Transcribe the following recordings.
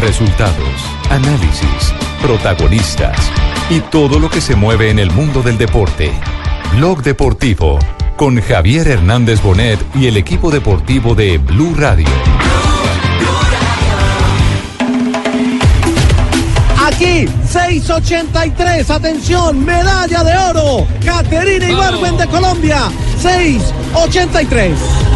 Resultados, análisis, protagonistas y todo lo que se mueve en el mundo del deporte. Blog Deportivo con Javier Hernández Bonet y el equipo deportivo de Blue Radio. Aquí, 683, atención, medalla de oro, Caterina Ibarwen de Colombia, 683.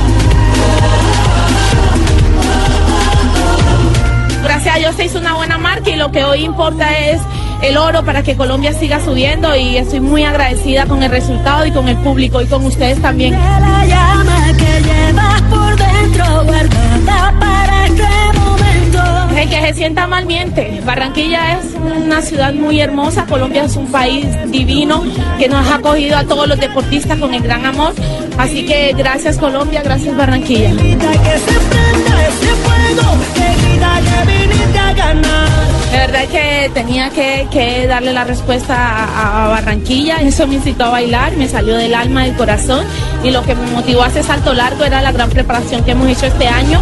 Gracias a Dios se hizo una buena marca y lo que hoy importa es el oro para que Colombia siga subiendo y estoy muy agradecida con el resultado y con el público y con ustedes también. La llama que llevas por dentro guardada para este momento. El que se sienta mal miente. Barranquilla es una ciudad muy hermosa, Colombia es un país divino que nos ha acogido a todos los deportistas con el gran amor. Así que gracias Colombia, gracias Barranquilla. Grita que se prenda ese que viniste a ganar. De verdad que tenía que, que darle la respuesta a, a Barranquilla, eso me incitó a bailar, me salió del alma, del corazón y lo que me motivó a hacer salto largo era la gran preparación que hemos hecho este año.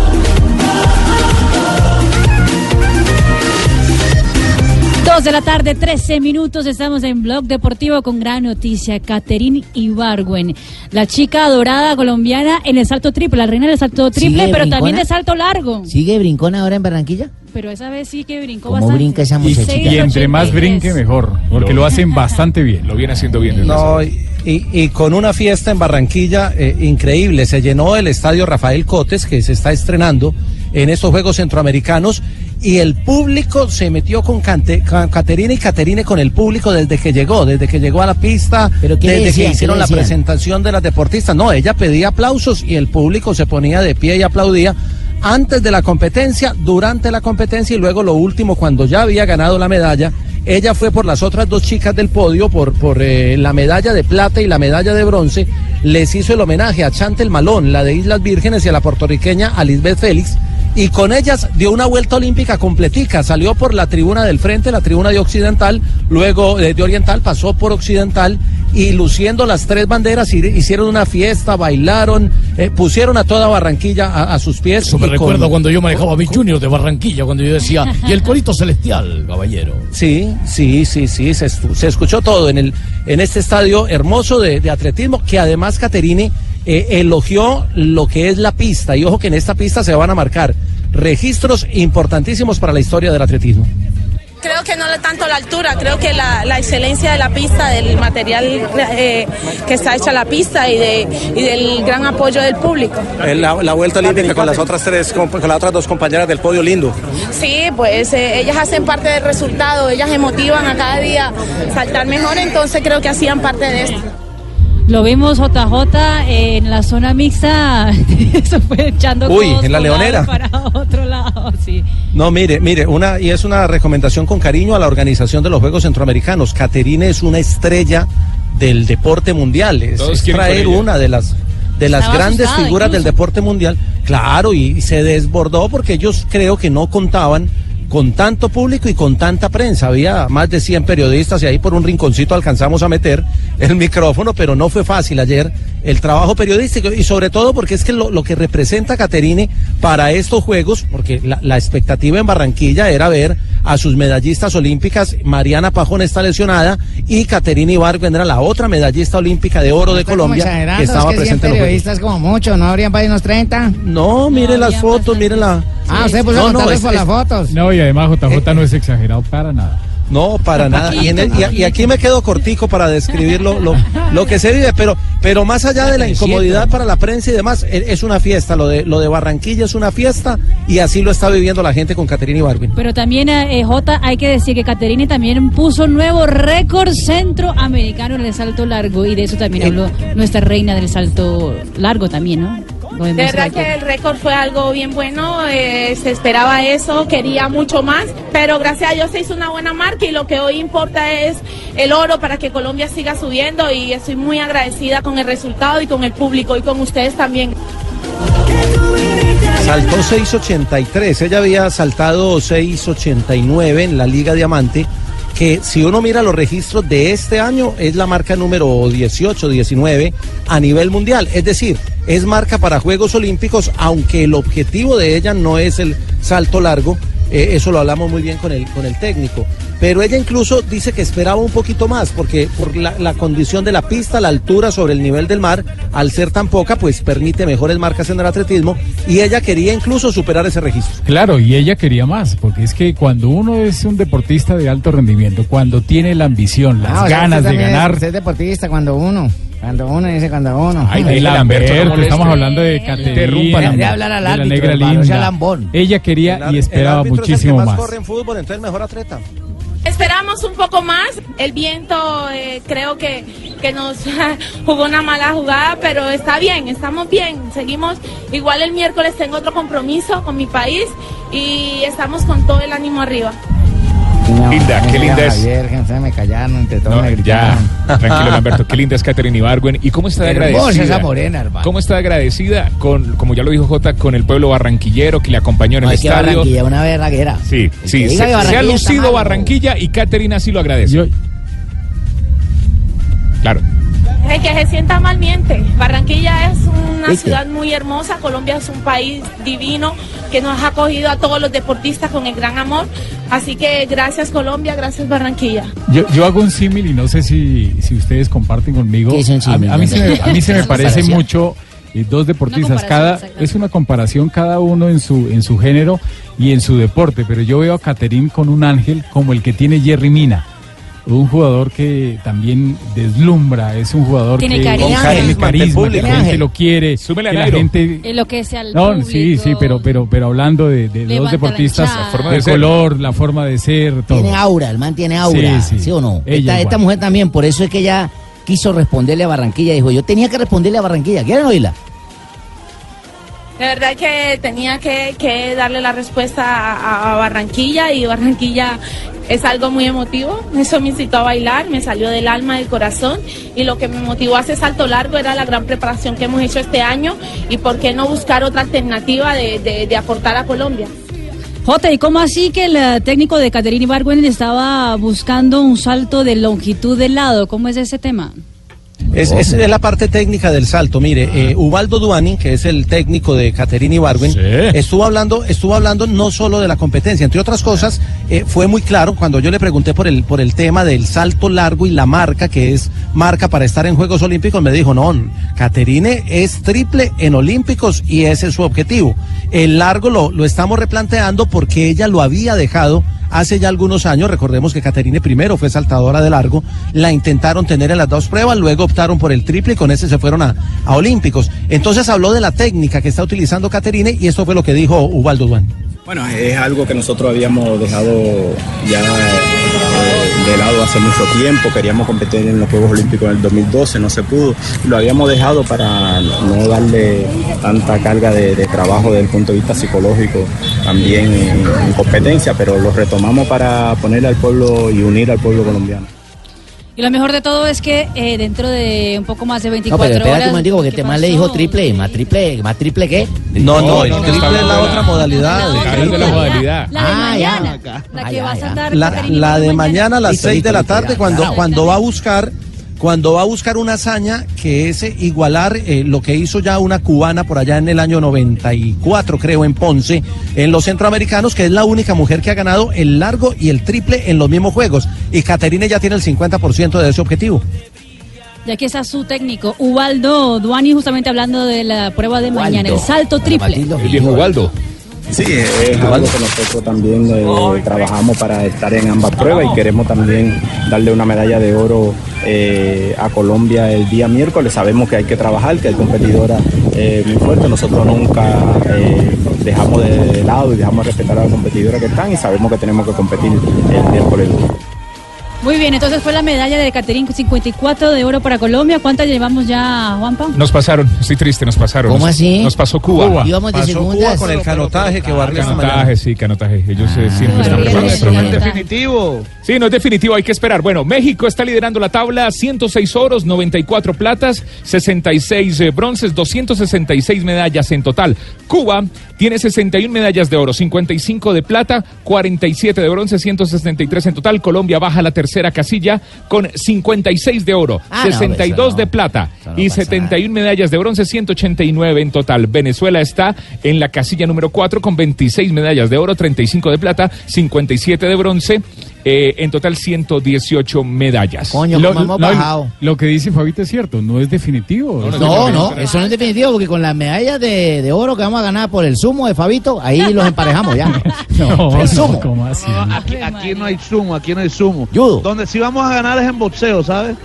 Dos de la tarde, 13 minutos, estamos en Blog Deportivo con gran noticia. Caterine Ibargüen, la chica dorada colombiana en el salto triple, la reina del salto triple, ¿Sigue pero también de salto largo. ¿Sigue brincón ahora en Barranquilla? Pero esa vez sí que brincó ¿Cómo bastante. brinca esa muchachita? Seis Y entre más 83. brinque, mejor. Porque lo hacen bastante bien. Lo viene haciendo bien. No, y, y- y con una fiesta en Barranquilla eh, increíble. Se llenó el estadio Rafael Cotes, que se está estrenando en estos Juegos Centroamericanos, y el público se metió con, Cante- con Caterina y Caterine con el público desde que llegó, desde que llegó a la pista, ¿Pero qué le desde decían? que ¿Qué hicieron la presentación de las deportistas. No, ella pedía aplausos y el público se ponía de pie y aplaudía. Antes de la competencia, durante la competencia y luego lo último, cuando ya había ganado la medalla, ella fue por las otras dos chicas del podio, por, por eh, la medalla de plata y la medalla de bronce, les hizo el homenaje a Chantel Malón, la de Islas Vírgenes, y a la puertorriqueña a Lisbeth Félix, y con ellas dio una vuelta olímpica completica, salió por la tribuna del frente, la tribuna de Occidental, luego eh, de Oriental, pasó por Occidental, y luciendo las tres banderas, hi- hicieron una fiesta, bailaron, eh, pusieron a toda Barranquilla a, a sus pies. Eso me con- recuerda cuando yo manejaba a mi Junior de Barranquilla, cuando yo decía, y el corito celestial, caballero. Sí, sí, sí, sí, se, estu- se escuchó todo en, el, en este estadio hermoso de, de atletismo, que además Caterine eh, elogió lo que es la pista, y ojo que en esta pista se van a marcar registros importantísimos para la historia del atletismo. Creo que no tanto la altura, creo que la, la excelencia de la pista, del material eh, que está hecha la pista y, de, y del gran apoyo del público. Eh, La, la vuelta olímpica con las otras tres, con, con las otras dos compañeras del podio lindo. Sí, pues eh, ellas hacen parte del resultado, ellas se motivan a cada día saltar mejor, entonces creo que hacían parte de esto. Lo vimos JJ en la zona mixta, eso fue echando Uy, codos en la por un lado leonera. para otro lado, sí. No, mire, mire, una, y es una recomendación con cariño a la organización de los Juegos Centroamericanos. Caterine es una estrella del deporte mundial. Es, traer una de las de las Estaba grandes asustada figuras del deporte mundial. Claro, y, y se desbordó porque ellos creo que no contaban con tanto público y con tanta prensa. Había más de 100 periodistas y ahí por un rinconcito alcanzamos a meter el micrófono, pero no fue fácil ayer el trabajo periodístico y sobre todo porque es que lo, lo que representa Caterine para estos Juegos, porque la, la expectativa en Barranquilla era ver a sus medallistas olímpicas, Mariana Pajón está lesionada y Caterine Ibargüen era la otra medallista olímpica de oro de Colombia que estaba presente en los Juegos. periodistas como mucho, ¿no habrían para unos 30? No, mire las fotos, bastante. mire la... Ah, usted puso No, a no, es- por es- las fotos. No, y además JJ no es exagerado para nada. No, para nada. Y, en el- y y aquí me quedo cortico para describir lo, lo, lo que se vive, pero, pero más allá de la incomodidad para la prensa y demás, e- es una fiesta. Lo de, lo de Barranquilla es una fiesta y así lo está viviendo la gente con Caterina Ibargüen. Pero también, eh, J, hay que decir que Caterine también puso un nuevo récord centroamericano en el salto largo y de eso también Eh. habló nuestra reina del salto largo también, ¿no? De verdad que el récord fue algo bien bueno, eh, se esperaba eso, quería mucho más, pero gracias a Dios se hizo una buena marca y lo que hoy importa es el oro para que Colombia siga subiendo y estoy muy agradecida con el resultado y con el público y con ustedes también. Saltó 6.83, ella había saltado 6.89 en la Liga Diamante, si uno mira los registros de este año es la marca número 18, 19 a nivel mundial. Es decir, es marca para Juegos Olímpicos, aunque el objetivo de ella no es el salto largo, eh, eso lo hablamos muy bien con el, con el técnico. Pero ella incluso dice que esperaba un poquito más, porque por la, la condición de la pista, la altura sobre el nivel del mar, al ser tan poca, pues permite mejores marcas en el atletismo, y ella quería incluso superar ese registro. Claro, y ella quería más, porque es que cuando uno es un deportista de alto rendimiento, cuando tiene la ambición, las Ah, o sea, ganas de es- ganar. Es deportista cuando uno. Cuando uno dice cuando uno. Ay, de Lamberto, estamos hablando de Caterina, de hablar al de la árbitro, negra hermano, no sea linda. lambón. Ella quería y el esperaba árbitro es el que muchísimo más más. corre en fútbol, entonces el mejor atleta. Esperamos un poco más, el viento eh, creo que, que nos jugó una mala jugada, pero está bien, estamos bien, seguimos, igual el miércoles tengo otro compromiso con mi país y estamos con todo el ánimo arriba. Linda, qué linda es. Que se me callaron, entre todos No, me ya, tranquilo Lamberto, qué linda es Catherine Ibargüen. ¿Y cómo está de agradecida? esa morena, hermano. ¿Cómo está agradecida con, como ya lo dijo Jota, con el pueblo barranquillero que le acompañó en No, el es que estadio? Barranquilla, una verraguera. Sí, El sí, se, ha lucido mal, Barranquilla y Catherine así lo agradece. Yo- Claro. El que se sienta mal miente. Barranquilla es una ¿Viste? ciudad muy hermosa, Colombia es un país divino que nos ha acogido a todos los deportistas con el gran amor. Así que gracias Colombia, gracias Barranquilla. Yo, yo hago un símil y no sé si, si ustedes comparten conmigo. A, a mí se me, a mí se me ¿Es una parece mucho eh, dos deportistas. Cada es una comparación cada uno en su en su género y en su deporte. Pero yo veo a Caterín con un ángel como el que tiene Jerry Mina. Un jugador que también deslumbra, es un jugador Tiene que carisma. tiene Carisma carisma, que público. la gente lo quiere, Súmele que al la gente lo que sea el no, público. sí, sí, pero, pero, pero hablando de, de dos la deportistas, la Forma de color, la forma de ser, todo. Tiene aura, el man tiene aura. Sí, Sí, sí. o no? Ella Esta, mujer también, por eso es que ella quiso responderle a Barranquilla. Dijo, yo tenía que responderle a Barranquilla. ¿Quieren oírla? De verdad que tenía que, que darle la respuesta a, a Barranquilla y Barranquilla es algo muy emotivo. Eso me incitó a bailar, me salió del alma, del corazón y lo que me motivó a ese salto largo era la gran preparación que hemos hecho este año y por qué no buscar otra alternativa de, de- de aportar a Colombia. Jota, ¿y cómo así que el eh, técnico de Caterina Ibargüen estaba buscando un salto de longitud del lado? ¿Cómo es ese tema? Es, es- es la parte técnica del salto. Mire, eh, Ubaldo Duani, que es el técnico de Caterina Ibargüen, Sí. estuvo hablando, estuvo hablando no solo de la competencia, entre otras cosas, eh, fue muy claro cuando yo le pregunté por el, por el tema del salto largo y la marca, que es marca para estar en Juegos Olímpicos, me dijo, no, Caterine es triple en Olímpicos y ese es su objetivo. El largo lo, lo estamos replanteando porque ella lo había dejado hace ya algunos años, recordemos que Caterine primero fue saltadora de largo, la intentaron tener en las dos pruebas, luego optaron por el triple y con ese se fueron a, a Olímpicos. Entonces habló de la técnica que está utilizando Caterine y esto fue lo que dijo Ubaldo Duan. Bueno, es algo que nosotros habíamos dejado ya de lado hace mucho tiempo. Queríamos competir en los Juegos Olímpicos en el 2012, no se pudo. Lo habíamos dejado para no darle tanta carga de, trabajo desde el punto de vista psicológico también en, en competencia, pero lo retomamos para ponerle al pueblo y unir al pueblo colombiano. Y lo mejor de todo es que eh, dentro de un poco más de No, 24 pero espérate horas... un momentico, porque ¿qué este man le dijo triple, más triple, más triple qué? No, no, el no, no, triple es la otra modalidad. La de la modalidad. La Ah, ya. mañana. La que ya, va a saltar La, de mañana a las Listo, 6 de la tarde cuando va a buscar cuando va a buscar una hazaña que es eh, igualar eh, lo que hizo ya una cubana por allá en el año 94 creo en Ponce en los centroamericanos que es la única mujer que ha ganado el largo y el triple en los mismos juegos y Caterine ya tiene el 50% de ese objetivo. Y aquí está su técnico, Ubaldo Duani, justamente hablando de la prueba de mañana, el salto triple. El viejo Ubaldo. Sí, es algo que nosotros también eh, trabajamos para estar en ambas pruebas y queremos también darle una medalla de oro eh, a Colombia el día miércoles. Sabemos que hay que trabajar, que hay competidoras eh, muy fuertes. Nosotros nunca eh, dejamos de, de lado y dejamos de respetar a las competidoras que están y sabemos que tenemos que competir el miércoles. Muy bien, entonces fue la medalla de Caterín, 54 de oro para Colombia. ¿Cuántas llevamos ya, Juanpa? Nos pasaron, estoy triste, nos pasaron. ¿Cómo Nos- así? Nos pasó Cuba. Cuba. Íbamos de Pasó segundas. Cuba con el canotaje que barrió esta mañana. Canotaje, sí, canotaje. Ellos eh, siempre están preparados. bueno. reyes. Definitivo. Sí, no es definitivo, hay que esperar. Bueno, México está liderando la tabla, 106 oros, 94 platas, 66 eh, bronces, 266 medallas en total. Cuba tiene 61 medallas de oro, 55 de plata, 47 de bronce, 163 en total. Colombia baja a la tercera casilla con 56 de oro, Ah, no, 62 eso no. de plata no y pasa 71 medallas de bronce, 189 en total. Venezuela está en la casilla número 4 con 26 medallas de oro, 35 de plata, 57 de bronce, eh, en total 118 medallas. Coño, Lo, ¿cómo hemos bajado? lo que dice Fabito es cierto, no es definitivo. No, no, eso no es definitivo, porque con las medallas de, de oro que vamos a ganar por el sumo de Fabito, ahí los emparejamos ya. No, el sumo. no, ¿cómo así? No, aquí, aquí no hay sumo, aquí no hay sumo. Judo. Donde sí vamos a ganar es en boxeo, ¿sabes?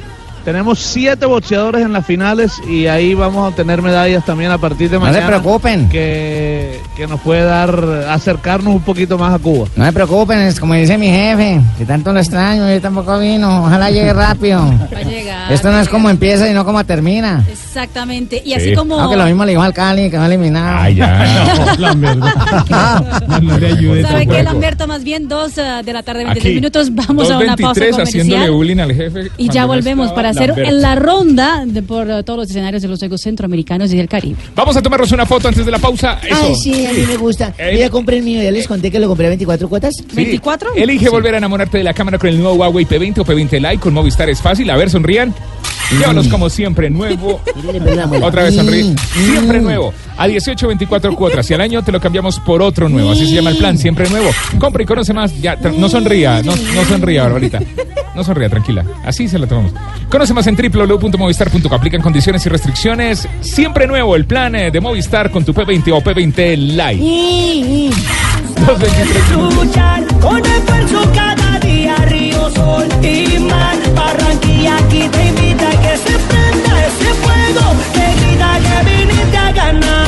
Tenemos siete boxeadores en las finales y ahí vamos a tener medallas también a partir de No se mañana. preocupen. Que, que nos puede dar, acercarnos un poquito más a Cuba. No se preocupen, es como dice mi jefe, que tanto lo extraño, yo tampoco vino, ojalá llegue rápido. Va a llegar. Esto no es como empieza, sino como termina. Exactamente. Y Sí. así como. Aunque lo mismo le dijo al Cali, que va eliminado. Ay, ya. No, Lambert, no, no le ayude ¿Sabe qué. Lamberto? Más bien dos eh, de la tarde, 23 Aquí, minutos. Vamos a una pausa 2.23 haciéndole comercial. bullying al jefe. Y ya volvemos para Lamberto. la ronda de, por todos los escenarios de los Juegos Centroamericanos y del Caribe. Vamos a tomarnos una foto antes de la pausa. Eso. Ay, sí, a mí me gusta. Eh, Yo ya compré el mío, ya les conté que lo compré a 24 cuotas. Sí. Elige volver a enamorarte de la cámara con el nuevo Huawei P20 o P20 Lite con Movistar es fácil. A ver, sonrían. Llévalos como siempre, nuevo. Otra vez sonríe. Siempre nuevo. A 18, 24 cuotas. Y al año te lo cambiamos por otro nuevo. Así se llama el plan, siempre nuevo. Compra y conoce más. Ya, no sonría, no, no sonría, Barbarita. No sonría, tranquila. Así se lo tomamos. Conoce más en www.movistar.com. Aplican condiciones y restricciones. Siempre nuevo el plan eh, de Movistar con tu P20 o P20 Lite. 223. luchar con esfuerzo cada día, río, sol y mar. Barranquilla aquí te invita a que se prenda ese fuego que grita que viniste a ganar.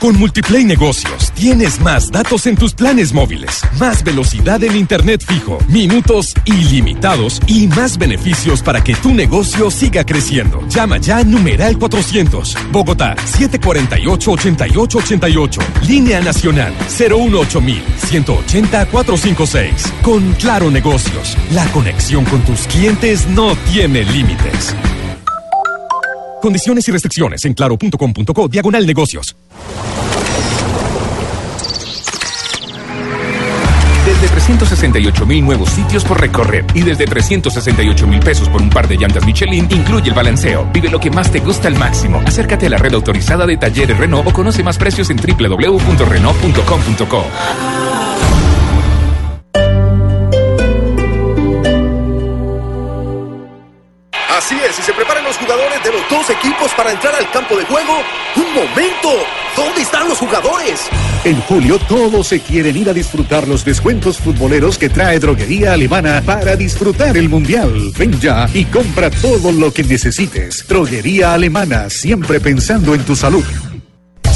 Con Multiplay Negocios tienes más datos en tus planes móviles, más velocidad en internet fijo, minutos ilimitados y más beneficios para que tu negocio siga creciendo. Llama ya numeral 400, Bogotá 748-8888, línea nacional 018000 180 456. Con Claro Negocios, la conexión con tus clientes no tiene límites. Condiciones y restricciones en claro.com.co diagonal negocios. Desde 368 mil nuevos sitios por recorrer y desde 368 mil pesos por un par de llantas Michelin incluye el balanceo. Vive lo que más te gusta al máximo. Acércate a la red autorizada de talleres Renault o conoce más precios en www.renault.com.co. Así es, y se preparan los jugadores de los dos equipos para entrar al campo de juego. ¡Un momento! ¿Dónde están los jugadores? En julio todos se quieren ir a disfrutar los descuentos futboleros que trae Droguería Alemana para disfrutar el Mundial. Ven ya y compra todo lo que necesites. Droguería Alemana, siempre pensando en tu salud.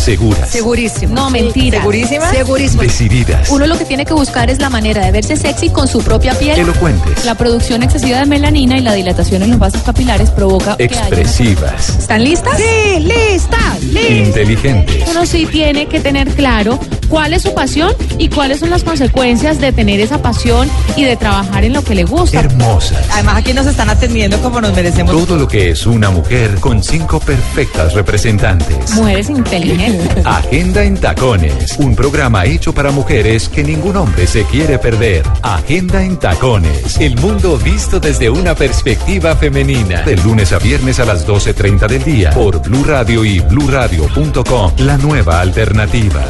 Seguras, Segurísimo. No, mentira. ¿Segurísima? Segurísimo. decididas, Uno lo que tiene que buscar es la manera de verse sexy con su propia piel. elocuentes, La producción excesiva de melanina y la dilatación en los vasos capilares provoca que haya... expresivas, ¿Están listas? Sí, listas. inteligentes. Uno sí tiene que tener claro cuál es su pasión y cuáles son las consecuencias de tener esa pasión y de trabajar en lo que le gusta. Hermosas. Además aquí nos están atendiendo como nos merecemos. Todo lo que es una mujer con cinco perfectas representantes. Mujeres inteligentes. Agenda en Tacones, un programa hecho para mujeres que ningún hombre se quiere perder. Agenda en Tacones, el mundo visto desde una perspectiva femenina. De lunes a viernes a las 12.30 del día por Blue Radio y bluradio.com, la nueva alternativa.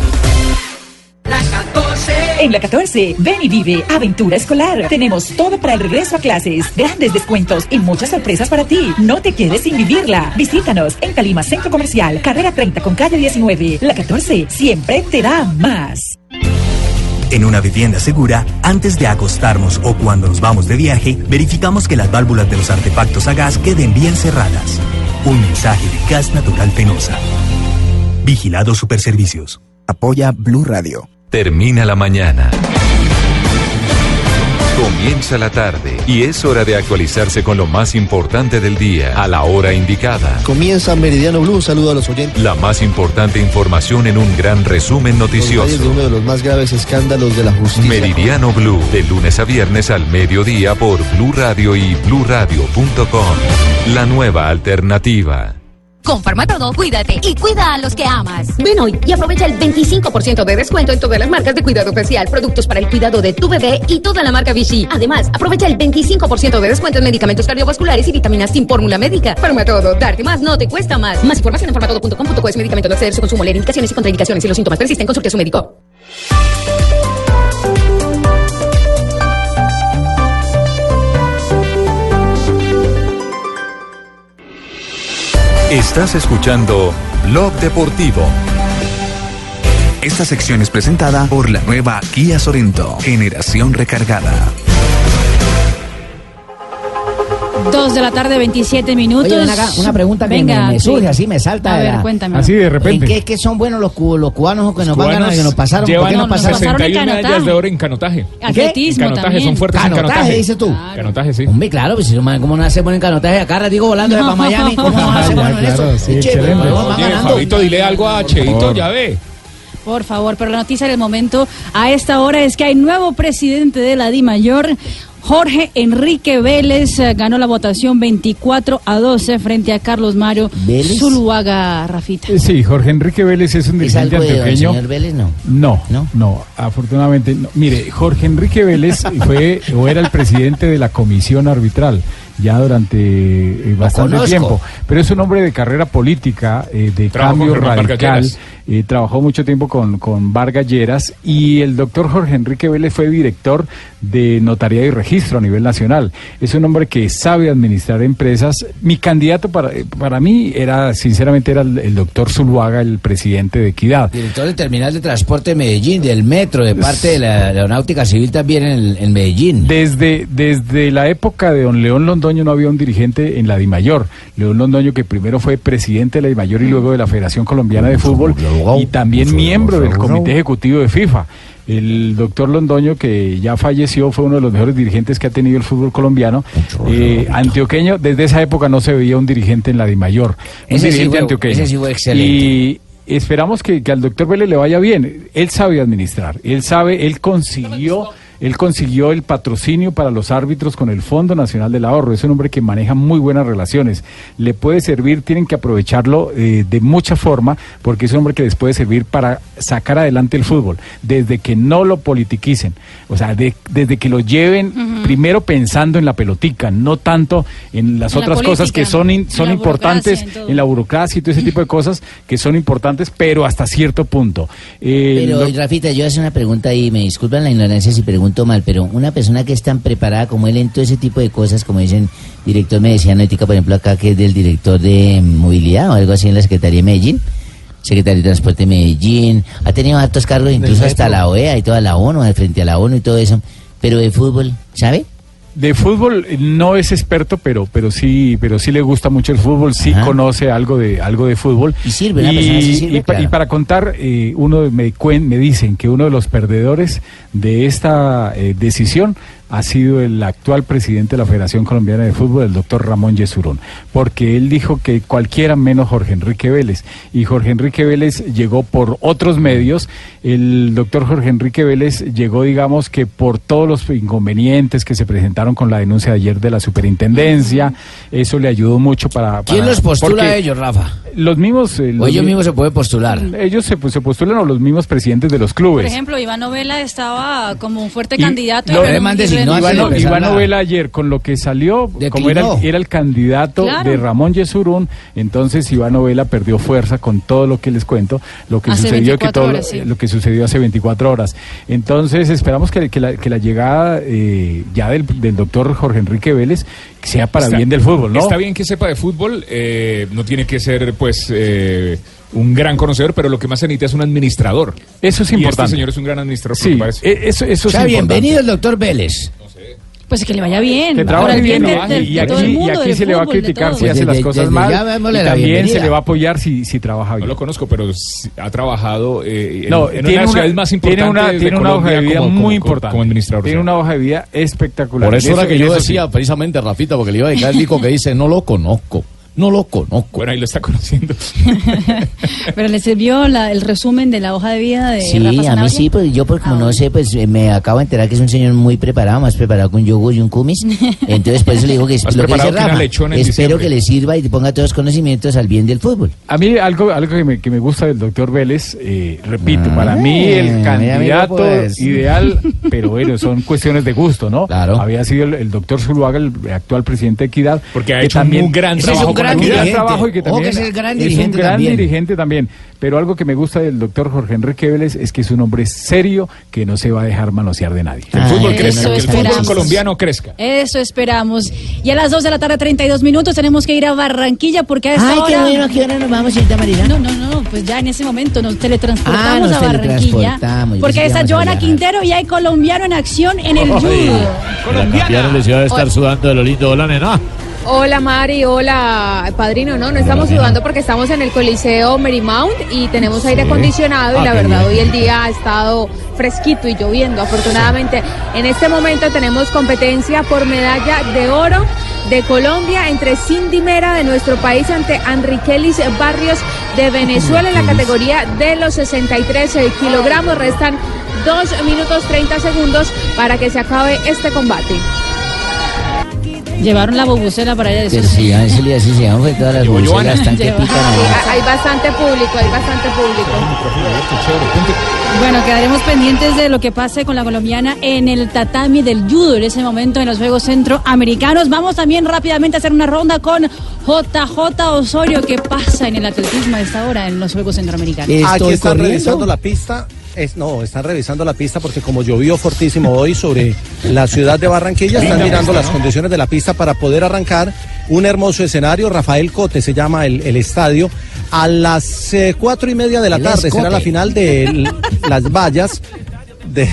En la 14, ven y vive aventura escolar. Tenemos todo para el regreso a clases, grandes descuentos y muchas sorpresas para ti. No te quedes sin vivirla. Visítanos en Calima Centro Comercial, carrera 30 con calle 19. La 14 siempre te da más. En una vivienda segura, antes de acostarnos o cuando nos vamos de viaje, verificamos que las válvulas de los artefactos a gas queden bien cerradas. Un mensaje de Gas Natural Fenosa. Vigilado Superservicios. Apoya Blue Radio. Termina la mañana Comienza la tarde y es hora de actualizarse con lo más importante del día a la hora indicada. Comienza Meridiano Blue, un saludo a los oyentes. La más importante información en un gran resumen noticioso. uno de los más graves escándalos de la justicia. Meridiano Blue, de lunes a viernes al mediodía por Blue Radio y bluradio.com. La nueva alternativa. Con Farmatodo, cuídate y cuida a los que amas. Ven hoy y aprovecha el 25% de descuento en todas las marcas de cuidado facial, productos para el cuidado de tu bebé y toda la marca Vichy. Además, aprovecha el 25% de descuento en medicamentos cardiovasculares y vitaminas sin fórmula médica. Farmatodo, darte más no te cuesta más. Más información en farmatodo.com.co es medicamento no exceder su consumo, leer indicaciones y contraindicaciones. Si los síntomas persisten, consulte a su médico. Estás escuchando Blog Deportivo. Esta sección es presentada por la nueva Kia Sorento, generación recargada. Dos de la tarde, 27 minutos. Oye, ven acá, una pregunta que Venga, me, me sí. surge, así me salta. A de ver, la- cuéntame. Así de repente. ¿En qué, qué son buenos los, cu- los cubanos que nos van ganando, que nos pasaron? ¿Por Llevan qué nos pasaron? 61 medallas de oro en canotaje. Atletismo En canotaje, también. son fuertes en Canotaje, canotaje. dices tú. Canotaje, sí. Hombre, claro, pues si no, ¿cómo no hacemos en canotaje? Acá ratico volando de para Miami, ¿cómo no hacemos en eso? sí, Che, excelente. Oye. Fabito, dile algo a Cheito, ya ve. Por favor, pero la noticia del momento a esta hora es que hay nuevo presidente de la DIMAYOR. Jorge Enrique Vélez eh, ganó la votación 24 a 12 frente a Carlos Mario ¿Vélez? Zuluaga Rafita. Eh, Sí, Jorge Enrique Vélez es un ¿Es dirigente algo de señor Vélez? No. No, no, afortunadamente no. Mire, Jorge Enrique Vélez fue o era el presidente de la comisión arbitral ya durante eh, bastante tiempo, pero es un hombre de carrera política, eh, de Trabajó cambio radical, eh, trabajó mucho tiempo con, con Vargas Lleras y el doctor Jorge Enrique Vélez fue director de notariado y registro a nivel nacional. Es un hombre que sabe administrar empresas. Mi candidato para, para mí era, sinceramente, era el, el doctor Zuluaga, el presidente de Equidad. Director del Terminal de Transporte de Medellín, del Metro, de parte de la Aeronáutica Civil también en, en Medellín. Desde, desde la época de don León Londoño no había un dirigente en la DIMAYOR. León Londoño que primero fue presidente de la DIMAYOR y luego de la Federación Colombiana de Fútbol y también miembro del Comité Ejecutivo de FIFA. El doctor Londoño, que ya falleció, fue uno de los mejores dirigentes que ha tenido el fútbol colombiano. Eh, antioqueño, desde esa época no se veía un dirigente en la DIMAYOR. Un Ese sí dirigente fue- antioqueño. ese sí fue excelente. Y esperamos que, que al doctor Vélez le vaya bien. Él sabe administrar, él sabe, él consiguió, él consiguió el patrocinio para los árbitros con el Fondo Nacional del Ahorro. Es un hombre que maneja muy buenas relaciones. Le puede servir, tienen que aprovecharlo eh, de mucha forma, porque es un hombre que les puede servir para sacar adelante el fútbol, desde que no lo politiquicen, o sea, de- desde que lo lleven primero pensando en la pelotica, no tanto en las En la otras cosas que son, in- son la importantes, burocracia, en la burocracia y todo ese tipo de cosas que son importantes, pero hasta cierto punto. Eh, Pero, lo- Rafita, yo hacer una pregunta y me disculpan la ignorancia si pregunto mal, pero una persona que es tan preparada como él en todo ese tipo de cosas, como dicen, director me decía ética, por ejemplo, acá que es del director de movilidad o algo así en la Secretaría de Medellín, secretario de Transporte de Medellín, ha tenido altos cargos, incluso hasta la OEA y toda la ONU, al frente a la ONU y todo eso, pero de fútbol, ¿sabe? De fútbol no es experto, pero pero sí pero sí le gusta mucho el fútbol, sí conoce algo de algo de fútbol. Y sirve, persona y claro. y para contar, eh, uno me me dicen que uno de los perdedores de esta eh, decisión ha sido el actual presidente de la Federación Colombiana de Fútbol, el doctor Ramón Yesurún, porque él dijo que cualquiera menos Jorge Enrique Vélez. Y Jorge Enrique Vélez llegó por otros medios. El doctor Jorge Enrique Vélez llegó, digamos, que por todos los inconvenientes que se presentaron con la denuncia de ayer de la superintendencia. Eso le ayudó mucho para... ¿Quién los postula a ellos, Rafa? Los mismos... eh, O los ellos mi- mismos se pueden postular. Ellos se, pues, se postulan o los mismos presidentes de los Por clubes. ejemplo, Iván Novela estaba como un fuerte Y candidato. lo- y Iván, Iván Novela ayer con lo que salió, como era, el- era el candidato Claro. de Ramón Yesurún, entonces Iván Novela perdió fuerza con todo lo que les cuento, lo que Hace sucedió que 24 todo horas, sí. lo que sucedió hace 24 horas. Entonces esperamos que, que la, que la llegada eh, ya del, del doctor Jorge Enrique Vélez sea para Está- bien del fútbol, ¿no? Está bien que sepa de fútbol, eh, no tiene que ser, pues, eh, un gran conocedor, pero lo que más se necesita es un administrador. Eso es Y importante. este señor es un gran administrador, Sí, parece. e- eso, eso es o sea, importante. bienvenido el doctor Vélez. Pues que le vaya bien. Que trabaje bien, bien de, trabaje. de- y aquí, y se le va a criticar si hace las cosas mal y también se le va a apoyar si, si trabaja No bien. lo conozco, pero ha trabajado eh, en, No, en tiene una una, ciudades más importantes tiene una, de tiene una hoja de vida como- muy como- importante. como administrador. Tiene una hoja de vida espectacular. Por eso era que yo eso decía sí. precisamente, Rafita, porque le iba a dedicar el disco que dice, no lo conozco, no lo conozco. Bueno, ahí lo está conociendo. Pero le sirvió la- el resumen de la hoja de vida de Sí, Rafa a mí sí, pues yo porque como Ah, no sé, pues eh, me acabo de enterar que es un señor muy preparado, más preparado que un yogur y un kumis. Entonces por eso le digo que es lo que dice Rafa. Espero diciembre. que le sirva y te ponga todos los conocimientos al bien del fútbol. A mí algo, algo que, me, que me gusta del doctor Vélez, eh, repito, para mí Ah, el candidato pues. ideal, pero bueno, son cuestiones de gusto, ¿no? Claro. Había sido el, el doctor Zuluaga, el actual presidente de Equidad. Porque ha hecho un gran trabajo gran, trabajo y que Ojo también que es el gran un dirigente gran también. dirigente también. Pero algo que me gusta del doctor Jorge Enrique Vélez es que es un hombre serio que no se va a dejar manosear de nadie. Que el fútbol Ay, crezca, que el fútbol colombiano crezca. Eso esperamos. Y a las 2 de la tarde, 32 minutos, tenemos que ir a Barranquilla porque a esta Ay, qué hora... bueno, ¿a qué hora nos vamos, señorita Marina? No, no, no, pues ya en ese momento nos teletransportamos Ah, nos a Barranquilla. teletransportamos, Porque está a Joana. Quintero y hay colombiano en acción en el judo. Colombiana. les iba a estar sudando de lo lindo nena. Hola Mari, hola padrino, no, no estamos sudando porque estamos en el Coliseo Marymount y tenemos aire acondicionado y Ah, la verdad hoy el día ha estado fresquito y lloviendo afortunadamente. En este momento tenemos competencia por medalla de oro de Colombia entre Cindy Mera de nuestro país ante Enriquelis Barrios de Venezuela en la categoría de los 63 kilogramos. Restan 2 minutos 30 segundos para que se acabe este combate. Llevaron la bobucela para allá de Que sur. sí, a eso le así se llaman todas las están que pican Sí, hay bastante público, hay bastante público. Bueno, quedaremos pendientes de lo que pase con la colombiana en el tatami del judo en ese momento en los Juegos Centroamericanos. Vamos también rápidamente a hacer una ronda con JJ Osorio. ¿Qué pasa en el atletismo a esta hora en los Juegos Centroamericanos? Aquí corriendo. revisando la pista. Es, no, están revisando la pista porque como llovió fortísimo hoy sobre la ciudad de Barranquilla, están mirando las condiciones de la pista para poder arrancar un hermoso escenario. Rafael Cote se llama el, el estadio. A las eh, cuatro y media de la tarde será la final de las vallas. De,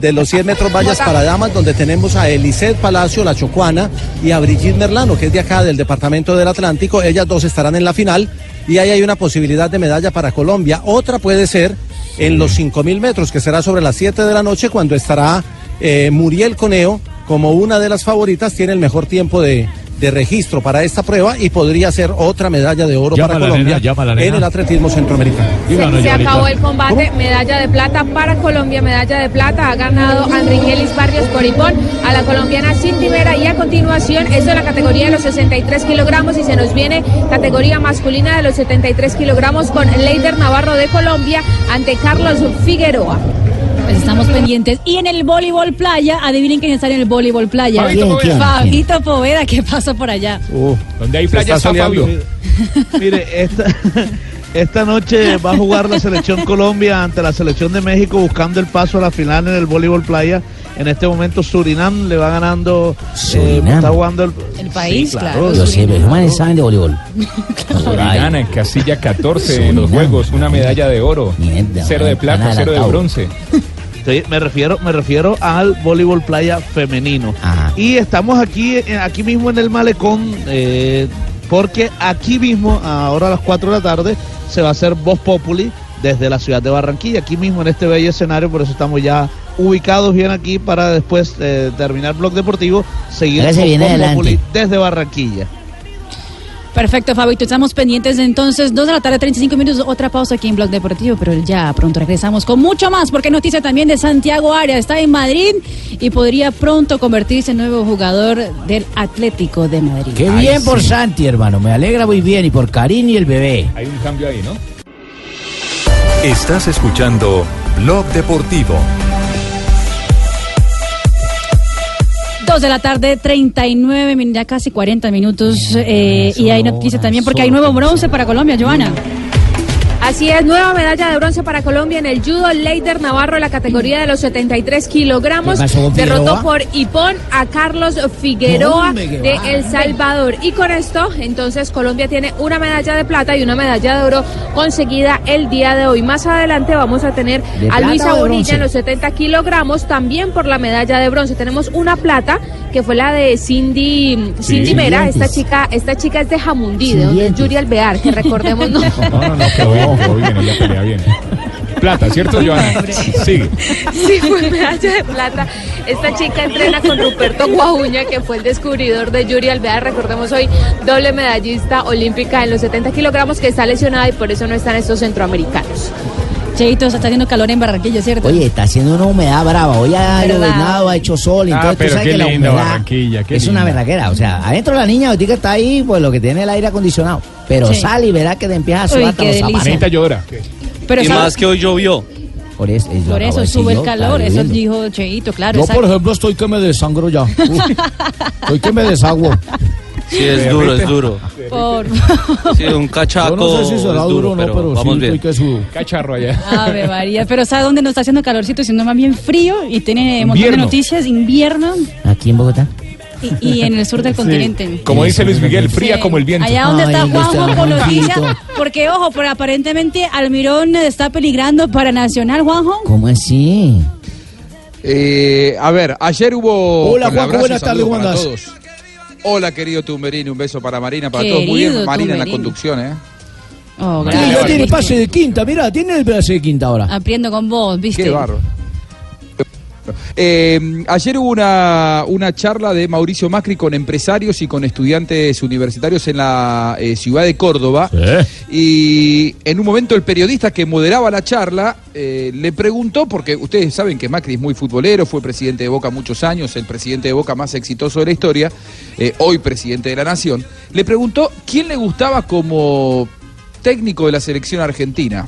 de los 100 metros vallas para damas, donde tenemos a Eliseth Palacio, la chocuana, y a Brigitte Merlano, que es de acá del departamento del Atlántico. Ellas dos estarán en la final y ahí hay una posibilidad de medalla para Colombia. Otra puede ser en los 5000 metros, que será sobre las 7 de la noche, cuando estará eh, Muriel Coneo como una de las favoritas. Tiene el mejor tiempo de, de registro para esta prueba y podría ser otra medalla de oro Llama para la Colombia nena, la en el atletismo centroamericano. Se, se acabó el combate, medalla de plata para Colombia, medalla de plata ha ganado Enriquelis Barrios Coripón a la colombiana Cindy Vera y a continuación eso en la categoría de los 63 kilogramos y se nos viene categoría masculina de los 73 kilogramos con Leider Navarro de Colombia ante Carlos Figueroa. Pues estamos pendientes. Y en el voleibol playa, adivinen quién está en el voleibol playa. Fabito ¿Quién, quién, Poveda. Fabito Poveda, ¿qué pasó por allá? Donde hay playa está. Fabio. Mire, esta, esta noche va a jugar la selección Colombia ante la selección de México buscando el paso a la final en el voleibol playa. En este momento Surinam le va ganando. eh, Surinam. está jugando el, El país, Sí, claro. Yo sé, pero los manes saben de voleibol. Surinam en casilla 14 en los Juegos, una medalla de oro, Mierda, cero de plata, cero de bronce. Sí, me refiero, me refiero al voleibol playa femenino. Ajá. Y estamos aquí, eh, aquí mismo en el malecón, eh, porque aquí mismo, ahora a las 4 de la tarde, se va a hacer Voz Populi desde la ciudad de Barranquilla, aquí mismo en este bello escenario, por eso estamos ya ubicados bien aquí para después eh, terminar Blog Deportivo, seguir adelante. Populi desde Barranquilla. Perfecto, Fabito. Estamos pendientes de entonces, 2 de la tarde, 35 minutos, otra pausa aquí en Blog Deportivo, pero ya pronto regresamos con mucho más, porque noticia también de Santiago Arias. Está en Madrid y podría pronto convertirse en nuevo jugador del Atlético de Madrid. Qué bien por Santi, hermano. Me alegra muy bien. Y por Karim y el bebé. Hay un cambio ahí, ¿no? Estás escuchando Blog Deportivo. 2 de la tarde, 39, min- ya casi 40 minutos. eh, y hay noticia también porque hay nuevo bronce para Colombia, Joana. Así es, nueva medalla de bronce para Colombia en el judo. Leider Navarro en la categoría de los 73 kilogramos. ¿Qué pasó con Derrotó por Ipón a Carlos Figueroa de. El Salvador. Y con esto, entonces, Colombia tiene una medalla de plata y una medalla de oro conseguida el día de hoy. Más adelante vamos a tener ¿De a Luisa Bonilla en los 70 kilogramos, también por la medalla de bronce. Tenemos una plata que fue la de Cindy, Cindy Mera. Esta chica, esta chica es de Jamundí, de. Yuri Alvear, que recordemos no. No, no, bien, ella pelea bien. Plata, ¿cierto, Joana? Sigue. Sí, fue medalla de plata. Esta chica entrena con Ruperto Guajuña, que fue el descubridor de Yuri Alvear. Recordemos hoy, doble medallista olímpica en los 70 kilogramos, que está lesionada y por eso no están estos centroamericanos. Cheito, está haciendo calor en Barranquilla, ¿cierto? Oye, está haciendo una humedad brava. Hoy ha llovinado, ha hecho sol. Ah, Entonces, tú sabes qué que la humedad Barranquilla, qué es una linda. verraquera. O sea, adentro la niña ahorita está ahí, pues lo que tiene el aire acondicionado. Pero Sí. sale y verá que te empieza a sudar los zapatos. Llora. Pero y ¿sabe- más que hoy llovió. Por eso, Por eso sube el calor, eso dijo Cheito, claro. Yo, exacto. por ejemplo, estoy que me desangro ya. Estoy que me desagüo. Sí, es duro, es duro. Por... Sí, un cachaco. Yo no sé si será es duro o no, pero, vamos sí bien. estoy que sudo. Cacharro allá. Ave María, pero ¿sabe dónde nos está haciendo calorcito? Siendo más bien frío y tiene un montón de Invierno. noticias, invierno Aquí en Bogotá. y, y en el sur del continente. Como dice Luis Miguel, fría Sí. como el viento. Allá donde está Ay, Juanjo está con noticias, porque ojo, pero aparentemente Almirón está peligrando para Nacional, Juanjo. ¿Cómo así? Eh, a ver, ayer hubo. Hola, Juanjo, buenas tardes, saludo ¿cómo para andás? todos. Hola, querido Tumberini, un beso para Marina, para todos. Muy bien, Marina en la conducción, ¿eh? Oh, Sí, gracias. ya tiene pase de quinta, mira, tiene el pase de quinta ahora. Apriendo con vos, ¿viste? Qué barro. Eh, ayer hubo una, una charla de Mauricio Macri con empresarios y con estudiantes universitarios en la eh, ciudad de Córdoba. Y en un momento el periodista que moderaba la charla eh, le preguntó, porque ustedes saben que Macri es muy futbolero, fue presidente de Boca muchos años, el presidente de Boca más exitoso de la historia, hoy presidente de la Nación, le preguntó quién le gustaba como técnico de la selección argentina.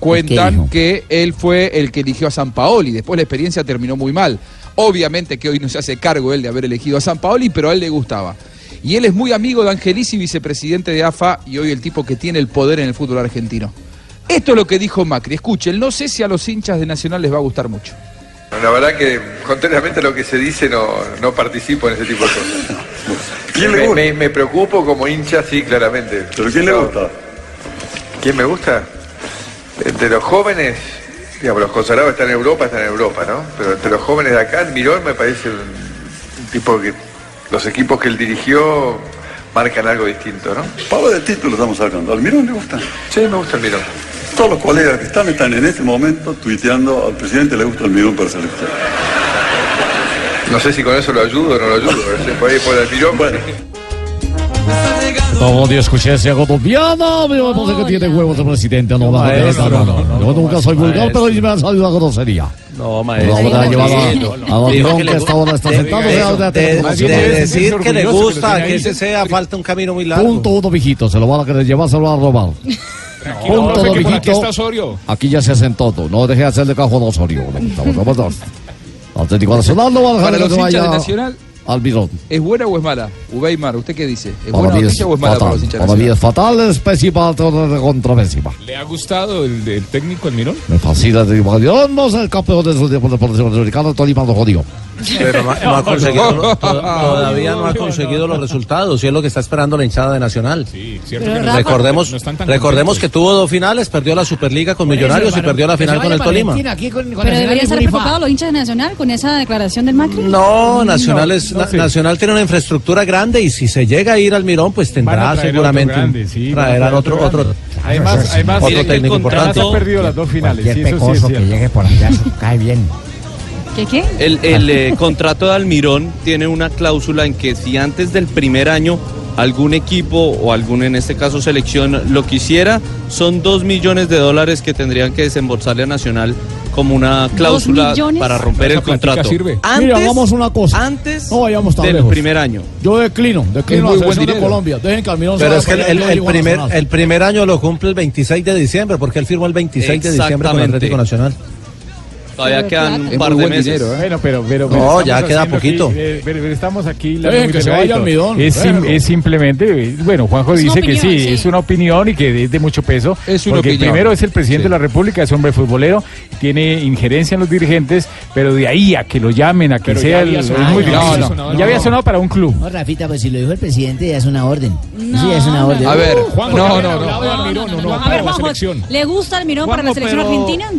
Cuentan que él fue el que eligió a San Paoli. Después la experiencia terminó muy mal. Obviamente que hoy no se hace cargo él de haber elegido a San Paoli, pero a él le gustaba. Y él es muy amigo de Angelici, vicepresidente de AFA, y hoy el tipo que tiene el poder en el fútbol argentino. Esto es lo que dijo Macri. Escuchen, no sé si a los hinchas de Nacional les va a gustar mucho. La verdad que, contrariamente a lo que se dice, no, no participo en ese tipo de cosas. ¿Quién le me, gusta? me- me preocupo como hincha, sí, claramente. ¿Pero quién le gusta? ¿Quién me gusta? Entre los jóvenes, digamos, los consagrados están en Europa, están en Europa, ¿no? Pero entre los jóvenes de acá, Mirón me parece un, un tipo que los equipos que él dirigió marcan algo distinto, ¿no? Pablo del título estamos hablando. ¿Almirón le gusta? Sí, me gusta el Mirón. Todos los colegas que están están en este momento tuiteando al presidente le gusta Almirón para selección. No sé si con eso lo ayudo o no lo ayudo, pero se puede ir por el Mirón. Como te escuché ese colombiana, me parece que tiene huevos el presidente. No, no, maestro, no, no, no, Yo nunca soy vulgar, pero hoy me ha salido una grosería. No, No, habrá llevado a- a Almirón, que esta hora está sentado, de, decir que le gusta, que ese sea falta un camino muy largo. Punto uno, mijito. Se lo van a querer llevar, se lo van a robar. Tranquilo, Punto profe, uno, que por aquí mijito. está Osorio. Aquí ya se hacen todo. No deje de hacerle cajón a Osorio. Estamos somos dos. Atlético Nacional no va a dejar que se vaya Nacional, Almirón. ¿es buena o es mala? Ubeymar, ¿usted qué dice? ¿Es Para buena es o es mala para fatal. los hinchas Para mí Nacional? es fatal, es pésima, contra pésima. ¿Le ha gustado el, el técnico Almirón? Me fascina el Almirón, no es el campeón de de Deportivo Dominicano, Tolima lo jodió. Pero no, no ha conseguido, todavía no ha conseguido los resultados y es lo que está esperando la hinchada de Nacional. cierto Pero que no- recordemos no recordemos contentos. que tuvo dos finales, perdió la Superliga con Millonarios y perdió la final con el Tolima. Pero deberían estar preocupados los hinchas de Nacional con esa declaración del Macri. No, Nacional, es, Na-. Nacional tiene una infraestructura grande y si se llega a ir al Mirón, pues tendrá traer seguramente otro grande, sí, traerán otro otro otro. Además, además, otro técnico importante. Ha perdido las dos finales, Cualquier sí, eso sí es pecoso que llegue por allá, cae bien. ¿Qué qué? El, el, eh, contrato de Almirón tiene una cláusula en que si antes del primer año algún equipo o algún, en este caso selección, lo quisiera, son dos millones de dólares que tendrían que desembolsarle a Nacional como una cláusula para romper el contrato. sirve. Antes, Mira, hagamos una cosa. Antes no vayamos tan del lejos. primer año. Yo declino, declino muy la buen de. Colombia. Dejen que Almirón se Pero es que el, el- el primer, el primer año lo cumple el 26 de diciembre, porque él firmó el 26 de diciembre con Exactamente. Atlético Nacional. Todavía quedan un par de meses. dinero, ¿eh? Bueno, pero, pero, No, pero ya estamos queda poquito. aquí, eh, pero- pero estamos aquí. Bien, muy que se vaya. Almidón, Es, sim- es simplemente, bueno, Juanjo Es dice que opinión, sí, sí. es una opinión y que es de mucho peso. Es una porque opinión. primero es el presidente de la República, es hombre futbolero, tiene injerencia en los dirigentes, pero de ahí a que lo llamen, a que Pero sea ya el. había es sonado, muy ya difícil. había sonado, ya no. había sonado para un club. No, Rafita, pues si lo dijo el presidente ya es una orden. No, sí, ya es una no, orden. A ver, Juanjo, no, ¿qué no, no. no? no, A ver, la Juanjo, selección. ¿le gusta Almirón para la selección argentina?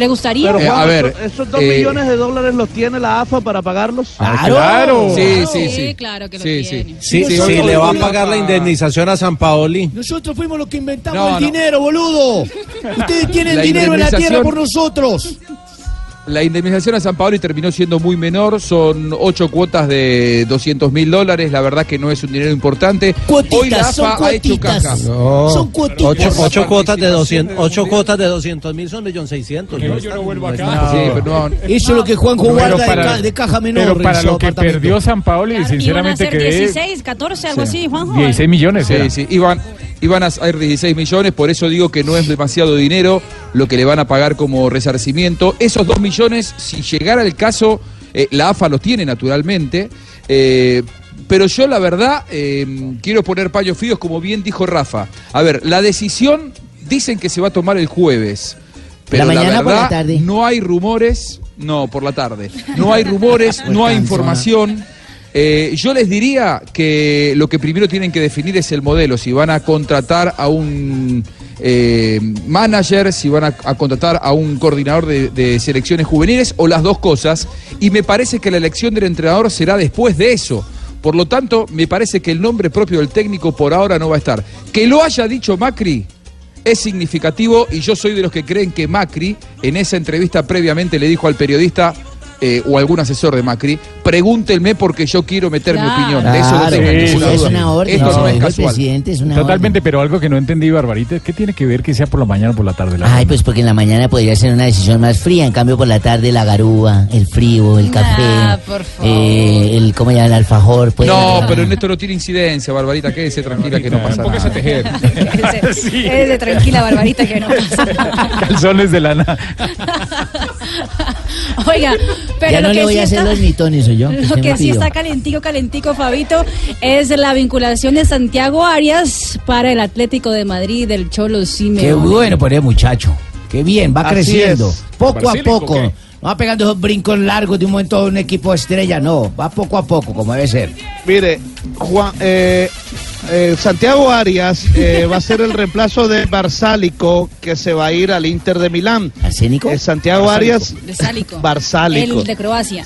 ¿Le gustaría? Pero Eh, a ver, ¿esos dos eh, millones de dólares los tiene la AFA para pagarlos? Ah, claro. Sí, sí, Sí, sí. claro que lo Sí, tiene. sí. Sí, Sí, le va a la pagar la indemnización a San Paoli. Nosotros fuimos los que inventamos No, el no. dinero, boludo. Ustedes tienen La dinero en la tierra por nosotros. La indemnización a San Pablo terminó siendo muy menor, son ocho cuotas de 200 mil dólares, la verdad que no es un dinero importante. Hoy la son AFA ha hecho cuotitas. caja. No, Son cuotitas. ocho, ocho cuotas de participación 200, del ocho cuotas de 200 mil son millón seiscientos. yo no vuelvo acá. Sí, pero no, Eso es lo que Juanjo guarda de, para- ca- de caja menor. Pero para lo que perdió San Paoli, Iban a sinceramente ser quedé 16, 14, algo así, Juanjo. 16 millones. Sí, era. sí, iban, iban a ser 16 millones, por eso digo que no es demasiado dinero lo que le van a pagar como resarcimiento. Esos 2 millones, si llegara el caso, eh, la AFA los tiene naturalmente, eh, pero yo la verdad eh, quiero poner paños fríos como bien dijo Rafa. A ver, la decisión dicen que se va a tomar el jueves, pero ¿La la, mañana por la verdad tarde? no hay rumores, no, por la tarde, no hay rumores, no hay información. Eh, yo les diría que lo que primero tienen que definir es el modelo, si van a contratar a un eh, manager, si van a, contratar a un coordinador de selecciones juveniles o las dos cosas. Y me parece que la elección del entrenador será después de eso. Por lo tanto, me parece que el nombre propio del técnico por ahora no va a estar. Que lo haya dicho Macri es significativo y yo soy de los que creen que Macri en esa entrevista previamente le dijo al periodista eh, o algún asesor de Macri, pregúntenme porque yo quiero meter mi opinión. De eso no tengan sí, ninguna es una orden, Esto lo no es casual. es una Totalmente, pero algo que no entendí, Barbarita, ¿qué tiene que ver que sea por la mañana o por la tarde? La Ay, pues porque en la mañana podría ser una decisión más fría, en cambio por la tarde la garúa, el frío, el café, Ah, por favor. eh, el, ¿cómo llama? El alfajor. puede No, pero en esto no tiene incidencia, Barbarita, quédese tranquila que no pasa nada. tejer. Eres de tranquila, Barbarita, que no pasa nada. Calzones de lana. Oiga, pero ya lo no que le voy sí a hacer está... los mitones, ¿o yo? Lo que sí está calentico, calentico, Fabito, es la vinculación de Santiago Arias para el Atlético de Madrid del Cholo Simeone. Qué bueno por el muchacho. Qué bien, va Así creciendo. es. Poco a poco. ¿qué? No va pegando esos brincos largos de un momento a un equipo estrella, no. Va poco a poco, como debe ser. Mire, Juan, eh, eh, Santiago Arias eh, va a ser el reemplazo de Barsálico que se va a ir al Inter de Milán. ¿Arsénico? Eh, Santiago Arias. Barsálico. El de Croacia.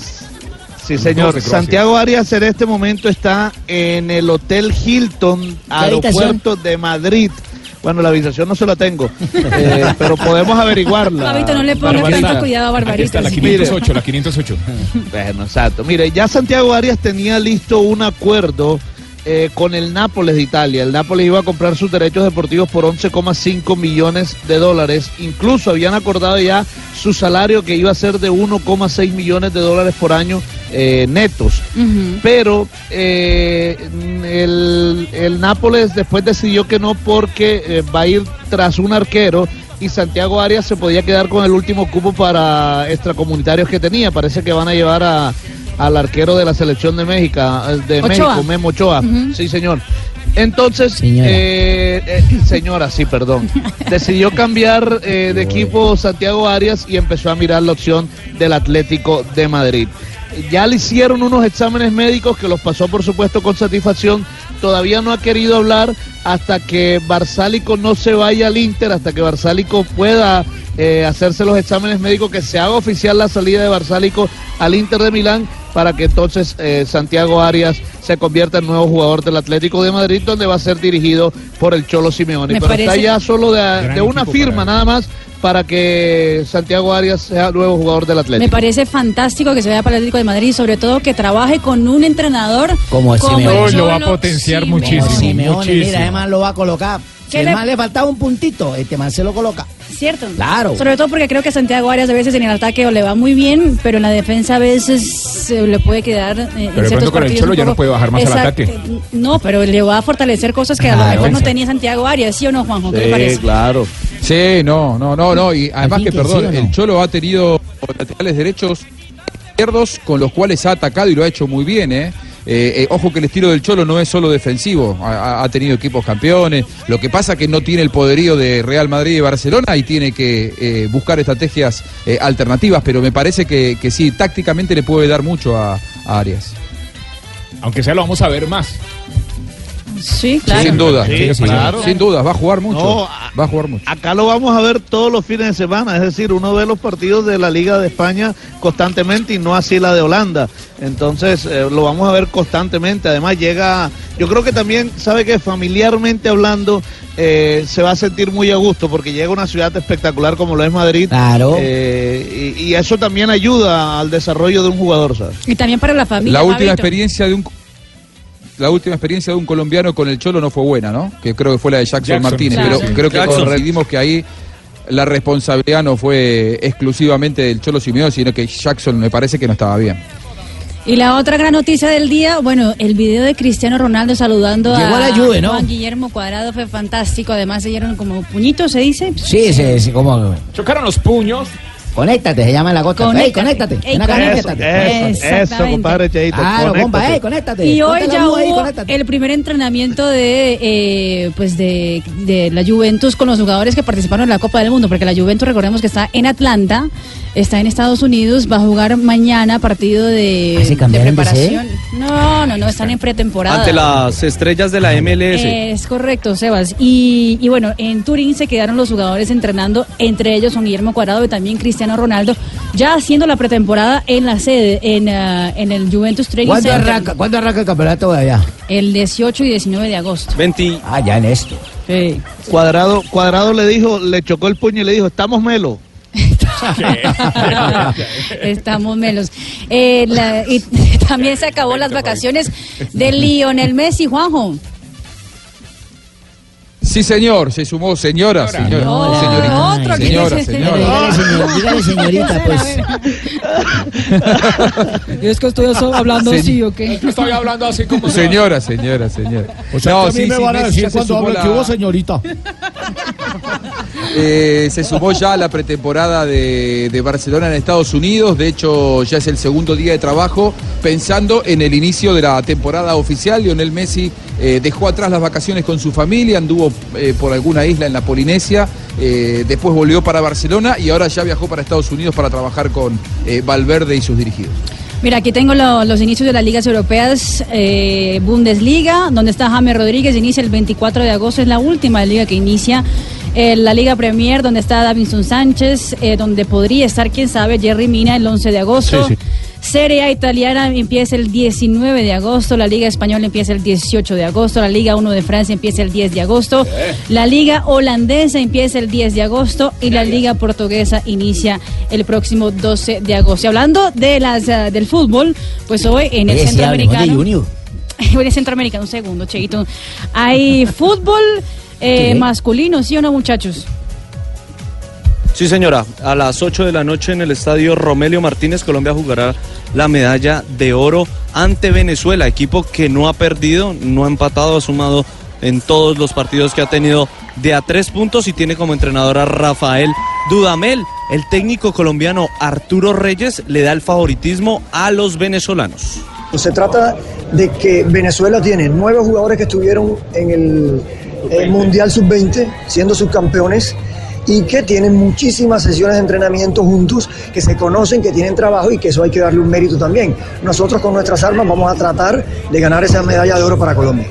Sí, señor. Santiago Arias en este momento está en el Hotel Hilton, aeropuerto de Madrid. Bueno, la habitación no se la tengo, eh, pero podemos averiguarla. Fabito, no le pongas Barbarita. tanto cuidado a Barbarita. está la sí. 508, la 508. Bueno, exacto. Mire, ya Santiago Arias tenía listo un acuerdo eh, con el Nápoles de Italia. El Nápoles iba a comprar sus derechos deportivos por 11,5 millones de dólares. Incluso habían acordado ya su salario que iba a ser de 1,6 millones de dólares por año eh, netos. Pero eh, el, el Nápoles después decidió que no porque eh, va a ir tras un arquero y Santiago Arias se podía quedar con el último cupo para extracomunitarios que tenía. Parece que van a llevar a, al arquero de la selección de México, de Ochoa. México, Memo Ochoa. Sí, señor. Entonces, Señora. eh, eh, señora, sí, perdón. Decidió cambiar eh, de equipo Santiago Arias y empezó a mirar la opción del Atlético de Madrid. Ya le hicieron unos exámenes médicos que los pasó, por supuesto, con satisfacción. Todavía no ha querido hablar hasta que Barsálico no se vaya al Inter, hasta que Barsálico pueda eh, hacerse los exámenes médicos, que se haga oficial la salida de Barsálico al Inter de Milán, para que entonces eh, Santiago Arias se convierta en nuevo jugador del Atlético de Madrid, donde va a ser dirigido por el Cholo Simeone. Me Pero está ya solo de, una firma para- nada más para que Santiago Arias sea nuevo jugador del Me Atlético. parece fantástico que se vaya para el Atlético de Madrid y sobre todo que trabaje con un entrenador Como el Simeone. Lo va a potenciar Simeone. muchísimo. Simeone, muchísimo. mira, además lo va a colocar. Si ¿Qué el le- man le faltaba un puntito, este man se lo coloca. ¿Cierto? Claro. Sobre todo porque creo que Santiago Arias a veces en el ataque o le va muy bien, pero en la defensa a veces se le puede quedar. eh, en Pero de ciertos pronto con el Cholo ya no puede bajar más al Exacto. ataque. No, pero le va a fortalecer cosas que a lo Claro. mejor no tenía Santiago Arias, ¿sí o no, Juanjo? ¿Qué le Sí, parece? claro. Sí, no, no, no, no. Y además que, que perdón, sí, ¿o no? el Cholo ha tenido laterales derechos izquierdos con los cuales ha atacado y lo ha hecho muy bien, ¿eh? Eh, eh, ojo que el estilo del Cholo no es solo defensivo, ha, tenido equipos campeones, lo que pasa que no tiene el poderío de Real Madrid y Barcelona y tiene que eh, buscar estrategias alternativas, pero me parece que, que sí, tácticamente le puede dar mucho a, a Arias. Aunque sea lo vamos a ver más. Sí, claro. Sin duda, Sí, sí, claro. sin duda, va a jugar mucho, No, va a jugar mucho. Acá lo vamos a ver todos los fines de semana, es decir, uno ve los partidos de la Liga de España constantemente y no así la de Holanda. Entonces eh, lo vamos a ver constantemente. Además llega, yo creo que también, sabe que familiarmente hablando, eh, se va a sentir muy a gusto porque llega a una ciudad espectacular como lo es Madrid. Claro. Eh, y, y eso también ayuda al desarrollo de un jugador, ¿sabes? Y también para la familia. La última experiencia de un la última experiencia de un colombiano con el Cholo no fue buena, ¿no? Que creo que fue la de Jackson, Jackson, Martínez, claro. pero creo que Jackson. que ahí la responsabilidad no fue exclusivamente del Cholo Simeone, sino que Jackson me parece que no estaba bien. Y la otra gran noticia del día, bueno, el video de Cristiano Ronaldo saludando Llegó a, a la Juve, ¿no? Juan Guillermo Cuadrado fue fantástico. Además se dieron como puñitos, ¿se dice? Sí, sí, sí, como... Chocaron los puños. Conéctate, se llama la gota. Ey, conéctate. Ey, Ven acá, conéctate. conéctate. Eso, eso, compadre Cheito. Claro, compa, conéctate. ey, conéctate. Y hoy ya ahí, hubo conéctate. el primer entrenamiento de eh, pues de, de la Juventus con los jugadores que participaron en la Copa del Mundo, porque la Juventus recordemos que está en Atlanta, está en Estados Unidos, va a jugar mañana partido de, ¿Ah, se de preparación. No, no, no, están en pretemporada. Ante las estrellas de la MLS. Es correcto, Sebas. Y, y bueno, en Turín se quedaron los jugadores entrenando, entre ellos son Guillermo Cuadrado y también Cristiano Ronaldo, ya haciendo la pretemporada en la sede, en, ah, en el Juventus Training ¿Cuándo Center, arranca, ¿Cuándo arranca el campeonato de allá? el 18 y 19 de agosto. 20. Ah, ya en esto. Sí. Cuadrado, Cuadrado le dijo, le chocó el puño y le dijo, estamos melo. Estamos melos. Eh, la- y también se acabó las vacaciones de Lionel Messi, Juanjo. Sí, señor, se sumó señora, señora, No, señorita, otro señora, señora. Dígale, señor- dígale, señorita, pues. Yo es que estoy hablando así, ¿o qué? Estoy hablando así como se- Señora, señora, señora. O sea, que a mí me van a decir cuando sumó hablo la- que hubo señorita. Eh, se sumó ya a la pretemporada de, de Barcelona en Estados Unidos. De hecho, ya es el segundo día de trabajo pensando en el inicio de la temporada oficial. Lionel Messi eh, dejó atrás las vacaciones con su familia, anduvo eh, por alguna isla en la Polinesia, eh, después volvió para Barcelona y ahora ya viajó para Estados Unidos para trabajar con eh, Valverde y sus dirigidos. Mira, aquí tengo lo- los inicios de las ligas europeas, eh, Bundesliga, donde está James Rodríguez, inicia el 24 de agosto, es la última liga que inicia. La Liga Premier, donde está Davinson Sánchez, eh, donde podría estar, quién sabe, Jerry Mina el 11 de agosto. Sí, sí. Serie A italiana empieza el 19 de agosto, la Liga Española empieza el 18 de agosto, la Liga 1 de Francia empieza el 10 de agosto, la Liga Holandesa empieza el 10 de agosto y la Liga Portuguesa inicia el próximo 12 de agosto. Y hablando de las eh, del fútbol, pues hoy en el Centroamericano. En Centroamericano, un segundo, Cheito. Hay fútbol eh, masculino, ¿sí o no, muchachos? Sí, señora. A las 8 de la noche en el estadio Romelio Martínez, Colombia jugará la medalla de oro ante Venezuela, equipo que no ha perdido, no ha empatado, ha sumado en todos los partidos que ha tenido de a tres puntos y tiene como entrenador a Rafael Dudamel. El técnico colombiano Arturo Reyes le da el favoritismo a los venezolanos. Se trata de que Venezuela tiene nueve jugadores que estuvieron en el, eh, Mundial Sub-20 siendo subcampeones y que tienen muchísimas sesiones de entrenamiento juntos, que se conocen, que tienen trabajo y que eso hay que darle un mérito también. Nosotros con nuestras armas vamos a tratar de ganar esa medalla de oro para Colombia.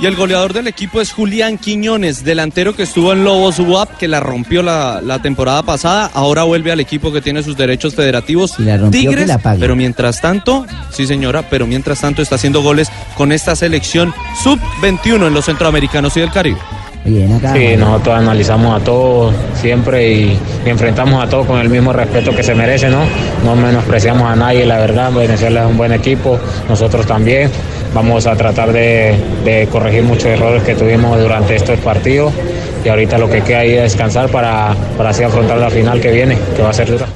Y el goleador del equipo es Julián Quiñones, delantero que estuvo en Lobos UAP, que la rompió la, la temporada pasada. Ahora vuelve al equipo que tiene sus derechos federativos. la rompió, que Tigres. la pague. Pero mientras tanto, sí señora, pero mientras tanto está haciendo goles con esta selección sub-21 en los centroamericanos y del Caribe. Acá. Sí, nosotros analizamos a todos siempre y, y enfrentamos a todos con el mismo respeto que se merece, ¿no? No menospreciamos a nadie, la verdad. Venezuela es un buen equipo, nosotros también. Vamos a tratar de, de corregir muchos errores que tuvimos durante estos partidos y ahorita lo que queda ahí es descansar para, para así afrontar la final que viene, que va a ser dura.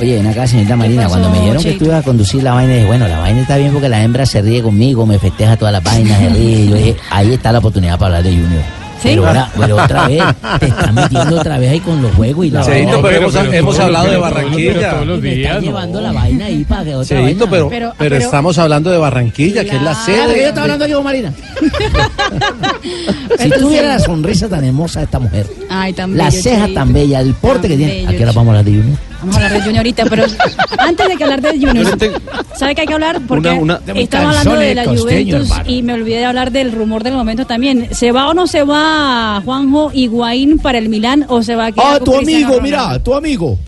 Oye, ven acá, señorita Marina, pasó, cuando me dijeron que tú ibas a conducir la vaina, dije, bueno, la vaina está bien porque la hembra se ríe conmigo, me festeja todas las vainas, se ríe. Yo dije, ahí está la oportunidad para hablar de Junior. Pero, ahora, pero otra vez, te estás metiendo otra vez ahí con los juegos y la Cheito, pero hemos- hemos hablado de Barranquilla. pero todos los Me están días, llevando no. la vaina ahí para que otra Cheito, vaina. pero, pero, Pero- pero- estamos hablando de Barranquilla, que es la Ah, pero yo sede. estaba hablando yo, Marina. si Pero tuviera sí. la sonrisa tan hermosa de esta mujer, Ay, tan la bello, ceja Cheito. tan bella, el porte Tan que tiene. bello, ¿A qué hora vamos a hablar de Junior? Vamos a hablar de Junior ahorita, pero antes de que hablar de Junior, ¿sabe que hay que hablar? Porque Una- una- estamos hablando de la Juventus y me olvidé de hablar del rumor del momento también. ¿Se va o no se va Juanjo Higuaín para el Milán o se va a quedar Ah, con tu amigo, Ronaldo? mira, tu amigo.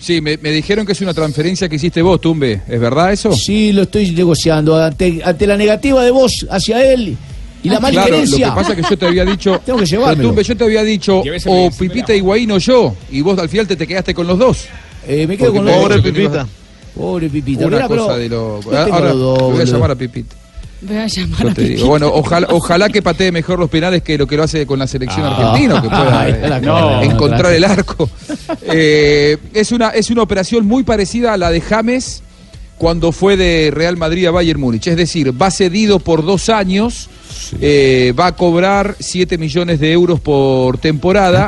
Sí, me, me dijeron que es una transferencia que hiciste vos, Tumbe. ¿Es verdad eso? Sí, lo estoy negociando ante, ante la negativa de vos hacia él y la Claro, lo que malquerencia. pasa es que yo te había dicho, Tengo que yo te había dicho o Pipita Higuaín o yo, y vos al final te, te quedaste con los dos. Eh, me quedo Porque con los dijo dos. que no ibas a- Pobre Pipita. Una Mira, pero cosa de lo... tengo Ahora dos, voy a llamar a Pipita. Voy a llamar a. Piqué. Bueno, ojalá, ojalá que patee mejor los penales que lo que lo hace con la selección Ah. argentina, que pueda Ay, eh, no, encontrar gracias. el arco. Eh, es, una, es una operación muy parecida a la de James cuando fue de Real Madrid a Bayern Múnich. Es decir, va cedido por dos años, eh, va a cobrar 7 millones de euros por temporada.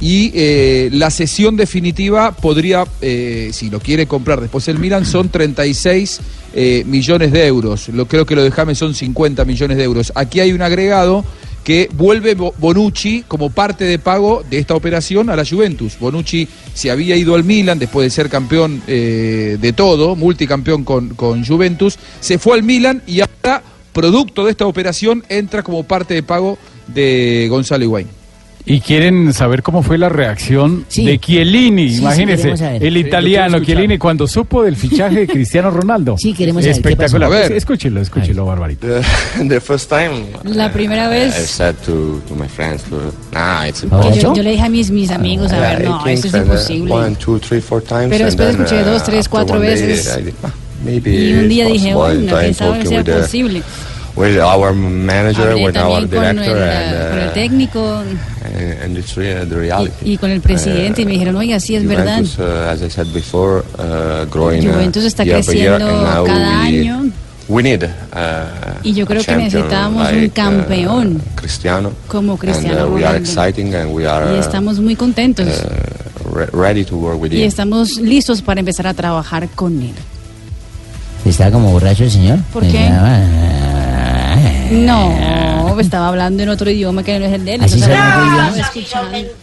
Y eh, la cesión definitiva podría, eh, si lo quiere comprar después el Milan, son 36 eh, millones de euros. Lo, creo que lo de James son 50 millones de euros. Aquí hay un agregado que vuelve Bo- Bonucci como parte de pago de esta operación a la Juventus. Bonucci se había ido al Milan después de ser campeón de todo, multicampeón con, con Juventus, se fue al Milan y ahora, producto de esta operación, entra como parte de pago de Gonzalo Higuaín. Y quieren saber cómo fue la reacción Sí. de Chiellini, Sí, el Sí, lo italiano. Chiellini cuando supo del fichaje de Cristiano Ronaldo. Sí, queremos saber Espectacular. Pues, Escúchelo, escúchelo, Barbarito. the first time La primera vez. I said to, to my friends, to, nah, it's impossible. yo, yo le dije a mis, mis amigos, a ver, no, esto es uh, imposible. One, two, three, four times, Pero después then, escuché dos, tres, cuatro one day, veces. I did, "Ah, maybe Y un día dije, possible." bueno, sabe sea with the- posible. with our manager, with our también con el, director, con el and, uh, técnico and, and it's the reality. y con el presidente y me dijeron, oiga, sí es verdad. Uh, as I said before, uh, growing uh, Juventus está year creciendo cada we, año. We need, uh, Y yo creo que champion necesitábamos un campeón Cristiano. como Cristiano and, we are exciting and we are Y estamos muy contentos re- ready to work with y him. estamos listos para empezar a trabajar con él. ¿Está como borracho el señor? ¿Por qué? No, estaba hablando en otro idioma que no es el de él. ¿Así entonces sabe otro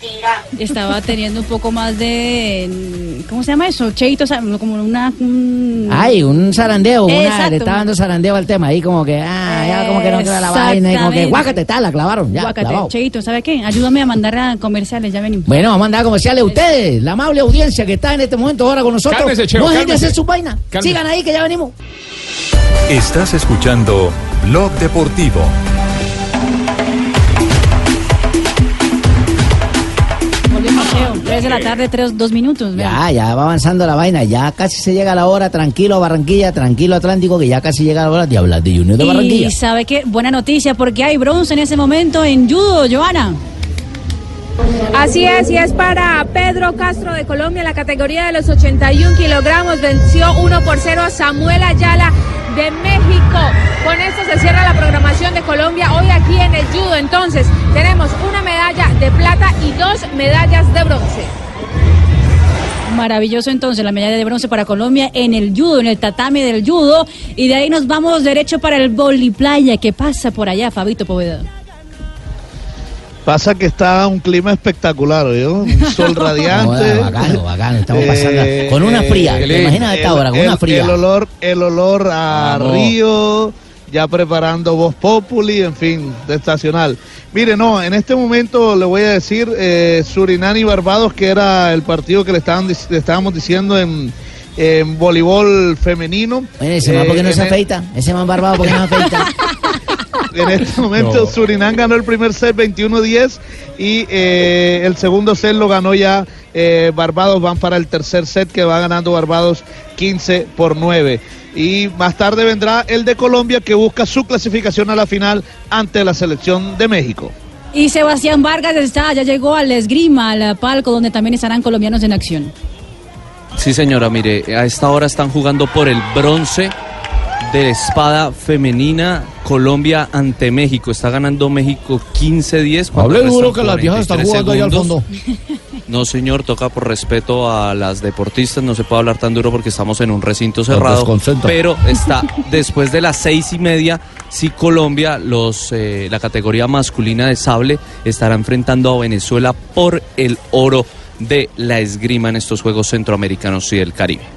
estaba teniendo un poco más de. ¿Cómo se llama eso? Cheito, como una. un- Ay, un zarandeo, una, Exacto. le estaba dando zarandeo al tema ahí como que, ah, ya como que no queda la vaina y como que guácate, está, la clavaron, ya, Guácate, clavado. Cheito, ¿sabe qué? Ayúdame a mandar a comerciales, ya venimos. Bueno, vamos a mandar a comerciales a ustedes, la amable audiencia que está en este momento ahora con nosotros. Cálmese, Cheo, no dejen de hacer su vaina. Cálmese. Sigan ahí que ya venimos. Estás escuchando Blog Deportivo. Cheo. 3 de la tarde, 3, 2 minutos. vean. Ya, ya va avanzando la vaina, ya casi se llega la hora, tranquilo Barranquilla, tranquilo Atlántico, que ya casi llega la hora de hablar de Junior de Barranquilla. Y sabe qué, buena noticia, porque hay bronce en ese momento en judo, Joana. Así es, y es para Pedro Castro de Colombia la categoría de los 81 kilogramos. Venció 1 por 0 a Samuel Ayala de México. Con esto se cierra la programación de Colombia hoy aquí en el judo. Entonces, tenemos una medalla de plata y dos medallas de bronce. Maravilloso entonces la medalla de bronce para Colombia en el judo, en el tatame del judo. Y de ahí nos vamos derecho para el playa ¿Qué pasa por allá, Fabito Poveda? Pasa que está un clima espectacular, ¿oyó? Un sol radiante. Bacano, bacano, estamos pasando Eh, con una fría. eh, ¿Te imaginas a esta hora con el- una fría? El olor, el olor a Vamos. río, ya preparando Voz Populi, en fin, de estacional. Mire, no, en este momento le voy a decir eh, Surinam y Barbados, que era el partido que le, estaban, le estábamos diciendo en, en voleibol femenino. Oye, ese man, ¿por qué no Eh, se afeita? Ese man barbado, ¿por qué no se afeita? En este momento No. Surinam ganó el primer set 21-10 y eh, el segundo set lo ganó ya eh, Barbados. Van para el tercer set que va ganando Barbados 15 por 9. Y más tarde vendrá el de Colombia que busca su clasificación a la final ante la selección de México. Y Sebastián Vargas está, ya llegó al esgrima, al palco, donde también estarán colombianos en acción. Sí, señora, mire, a esta hora están jugando por el bronce de espada femenina Colombia ante México. Está ganando México 15-10. cuando Hable duro que las viejas están 43 jugando ahí al fondo. No, señor, toca por respeto a las deportistas, no se puede hablar tan duro porque estamos en un recinto cerrado. Pero está después de las seis y media, sí Colombia, los eh, la categoría masculina de sable estará enfrentando a Venezuela por el oro de la esgrima en estos Juegos Centroamericanos y del Caribe.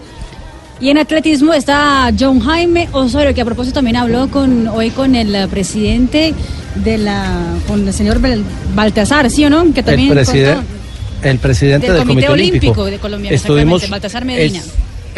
Y en atletismo está John Jaime Osorio, que a propósito también habló con hoy con el presidente de la, con el señor Baltasar, ¿sí o no? Que también el, preside- contó el presidente del del, Comité Comité Olímpico de Colombia, Estuvimos, Baltasar Medina. es-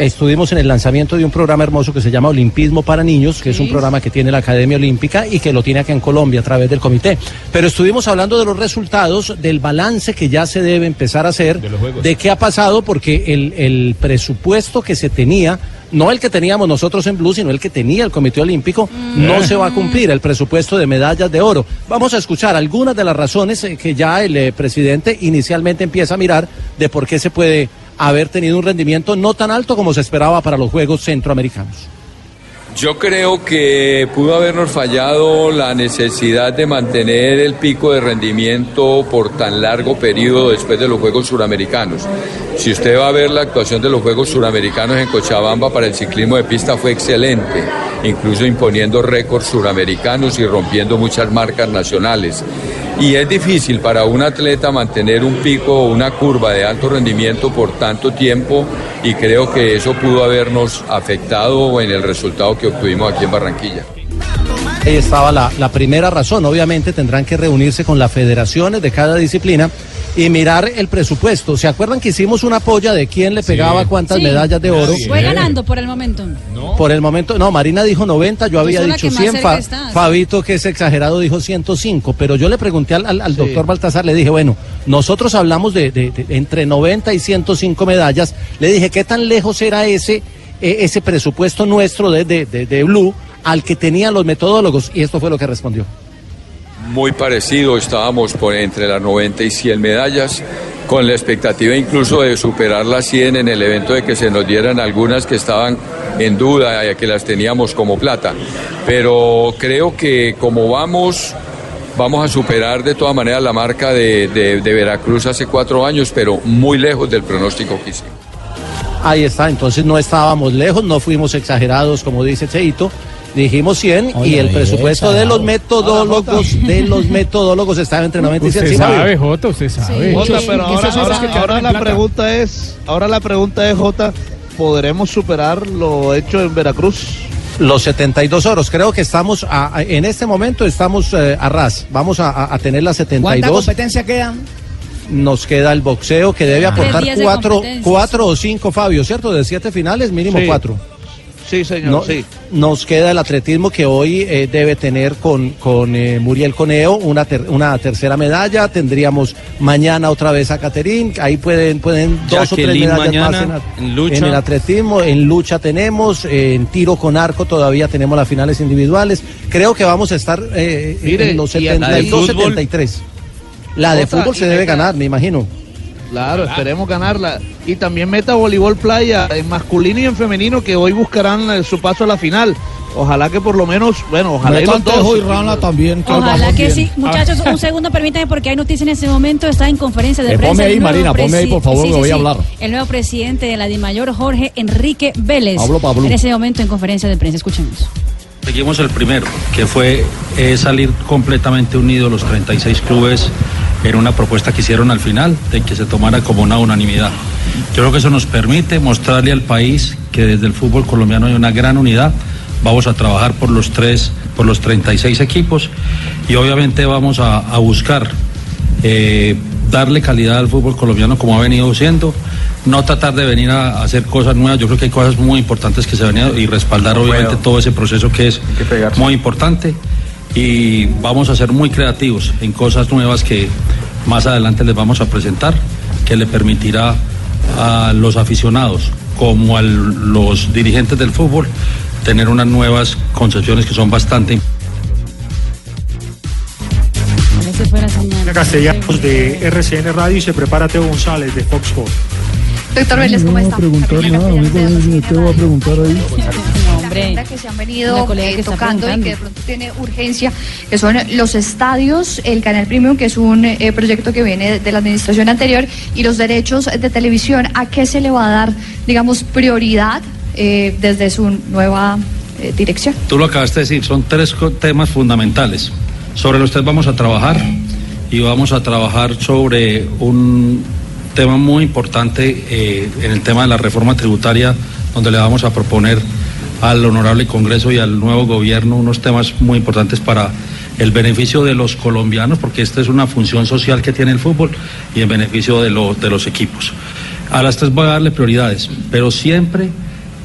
estuvimos en el lanzamiento de un programa hermoso que se llama Olimpismo para Niños, que es un programa que tiene la Academia Olímpica y que lo tiene acá en Colombia a través del comité. Pero estuvimos hablando de los resultados, del balance que ya se debe empezar a hacer, de, qué ha pasado, porque el, el presupuesto que se tenía no el que teníamos nosotros en Blue, sino el que tenía el Comité Olímpico, no se va a cumplir el presupuesto de medallas de oro. Vamos a escuchar algunas de las razones eh, que ya el eh, presidente inicialmente empieza a mirar de por qué se puede haber tenido un rendimiento no tan alto como se esperaba para los Juegos Centroamericanos. Yo creo que pudo habernos fallado la necesidad de mantener el pico de rendimiento por tan largo periodo después de los Juegos Suramericanos. Si usted va a ver la actuación de los Juegos Suramericanos en Cochabamba para el ciclismo de pista fue excelente, incluso imponiendo récords suramericanos y rompiendo muchas marcas nacionales. Y es difícil para un atleta mantener un pico o una curva de alto rendimiento por tanto tiempo y creo que eso pudo habernos afectado en el resultado que obtuvimos aquí en Barranquilla. Ahí estaba la, la primera razón. Obviamente tendrán que reunirse con las federaciones de cada disciplina y mirar el presupuesto. ¿Se acuerdan que hicimos una polla de quién le pegaba cuántas Sí. medallas de oro? Fue ganando por el momento. Por el momento, no, Marina dijo 90, yo había dicho que más 100, cerca Fa- está. Fabito, que es exagerado, dijo 105, pero yo le pregunté al, al- al doctor Baltasar, le dije, bueno, nosotros hablamos de, de- de entre 90 y 105 medallas, le dije, ¿qué tan lejos era ese, eh, ese presupuesto nuestro de, de, de- de Blue al que tenían los metodólogos? Y esto fue lo que respondió. Muy parecido, estábamos por entre las 90 y 100 medallas, con la expectativa incluso de superar las 100 en el evento de que se nos dieran algunas que estaban en duda y que las teníamos como plata. Pero creo que como vamos, vamos a superar de todas maneras la marca de Veracruz hace cuatro años, pero muy lejos del pronóstico que hicimos. Ahí está, entonces no estábamos lejos, no fuimos exagerados, como dice Cheito. Dijimos 100 y Oye, el oye, presupuesto de los metodólogos, de los metodólogos estaba entre 90 y 100. Usted ¿sí, sabe, Jota, usted sabe. Jota, Muchos- pero ahora, ahora- que ahora la pregunta es, ahora la pregunta es, Jota, ¿podremos superar lo hecho en Veracruz? Los 72 oros, creo que estamos, a- a- en este momento estamos eh, a ras, vamos a, a- a tener las ¿Cuánta 72. competencia queda? Nos queda el boxeo que debe Ah. aportar cuatro, cuatro o cinco, Fabio, ¿cierto? De siete finales, mínimo Sí. cuatro. Sí, señor, No- sí. Nos queda el atletismo que hoy eh, debe tener con, con eh, Muriel Coneo una, ter- una tercera medalla. Tendríamos mañana otra vez a Caterín. Ahí pueden, pueden dos o tres medallas mañana, más en, lucha. en el atletismo. En lucha tenemos, eh, en tiro con arco todavía tenemos las finales individuales. Creo que vamos a estar eh, Mire, en los y la de 72, fútbol. 73. La de fútbol se debe ganar, me imagino. Claro, esperemos ganarla. Y también meta voleibol playa en masculino y en femenino que hoy buscarán su paso a la final. Ojalá que por lo menos, bueno, ojalá y los dos. y Rana también. que Ojalá que bien. sí. Muchachos, un segundo, permítanme, porque hay noticias en este momento. Está en conferencia de Eh, prensa. ponme ahí, Marina, ponme ahí, por favor, que voy a hablar. El nuevo presidente de la DIMAYOR, Jorge Enrique Vélez. Hablo, Pablo. En ese momento en conferencia de prensa. Escuchemos. Seguimos el primero, que fue eh, salir completamente unidos los 36 clubes en una propuesta que hicieron al final, de que se tomara como una unanimidad. Yo creo que eso nos permite mostrarle al país que desde el fútbol colombiano hay una gran unidad. Vamos a trabajar por los tres, por los 36 equipos y obviamente vamos a, a buscar eh, darle calidad al fútbol colombiano como ha venido siendo, no tratar de venir a, hacer cosas nuevas, yo creo que hay cosas muy importantes que se venían y respaldar obviamente todo ese proceso que es muy importante y vamos a ser muy creativos en cosas nuevas que más adelante les vamos a presentar, que le permitirá a los aficionados como a los dirigentes del fútbol tener unas nuevas concepciones que son bastante importantes. Castellanos de RCN Radio y se prepara Teo González de Fox Sports. Doctor Vélez, ¿cómo está? preguntar nada, amigo, yo te voy a preguntar ahí. Hombre, agenda que se han la venido eh, que tocando y que de pronto tiene urgencia, que son los estadios, el canal premium, que es un eh, proyecto que viene de la administración anterior, y los derechos de televisión, ¿a qué se le va a dar, digamos, prioridad eh, desde su nueva eh, dirección? Tú lo acabaste de decir, son tres temas fundamentales. Sobre los tres vamos a trabajar y vamos a trabajar sobre un tema muy importante eh, en el tema de la reforma tributaria, donde le vamos a proponer al honorable Congreso y al nuevo gobierno unos temas muy importantes para el beneficio de los colombianos, porque esta es una función social que tiene el fútbol y en beneficio de, de los equipos. A las tres voy a darle prioridades, pero siempre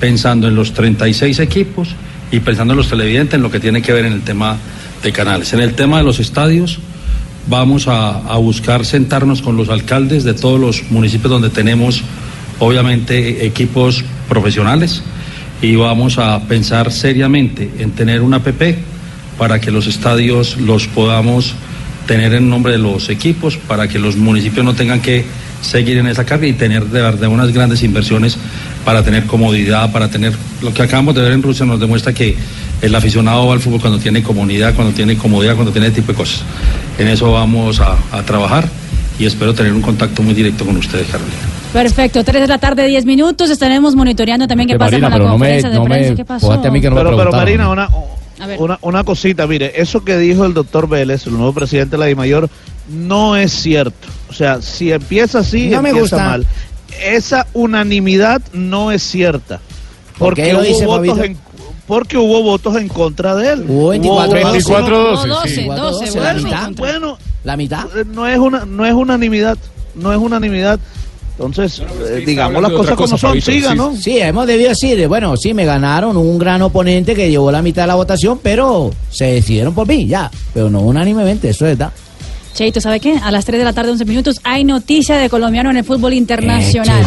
pensando en los 36 equipos y pensando en los televidentes, en lo que tiene que ver en el tema de canales. En el tema de los estadios, vamos a, buscar sentarnos con los alcaldes de todos los municipios donde tenemos, obviamente, equipos profesionales. Y vamos a pensar seriamente en tener una PP para que los estadios los podamos tener en nombre de los equipos, para que los municipios no tengan que seguir en esa carga y tener de verdad unas grandes inversiones para tener comodidad, para tener lo que acabamos de ver en Rusia nos demuestra que el aficionado va al fútbol cuando tiene comunidad, cuando tiene comodidad, cuando tiene ese tipo de cosas. En eso vamos a, a trabajar y espero tener un contacto muy directo con ustedes, Carolina. Perfecto, 3 de la tarde, 10 minutos. Estaremos monitoreando también qué Que pasa Marina, con la pero no me- conferencia de no me prensa. ¿Qué pasó? a mí que no me pero, pero. Marina, una, una, una cosita, mire, eso que dijo el doctor Vélez, el nuevo presidente de la DIMAYOR, no es cierto. O sea, si empieza así, No me empieza gusta. mal. Esa unanimidad no es cierta. ¿Por Porque qué lo hubo dice, votos Fabito? en porque hubo votos en contra de él. Hubo 24 votos- 24 no, 12, sí. 12, la mitad. Bueno, la mitad. No es una no es unanimidad, no es unanimidad. Entonces, eh, digamos las cosas como son, siga, ¿no? Sí, hemos debido decir, bueno, sí, me ganaron un gran oponente que llevó la mitad de la votación, pero se decidieron por mí, ya. Pero no unánimemente, eso es verdad. Cheito, ¿sabe qué? A las 3 de la tarde, 11 minutos, hay noticia de colombiano en el fútbol internacional.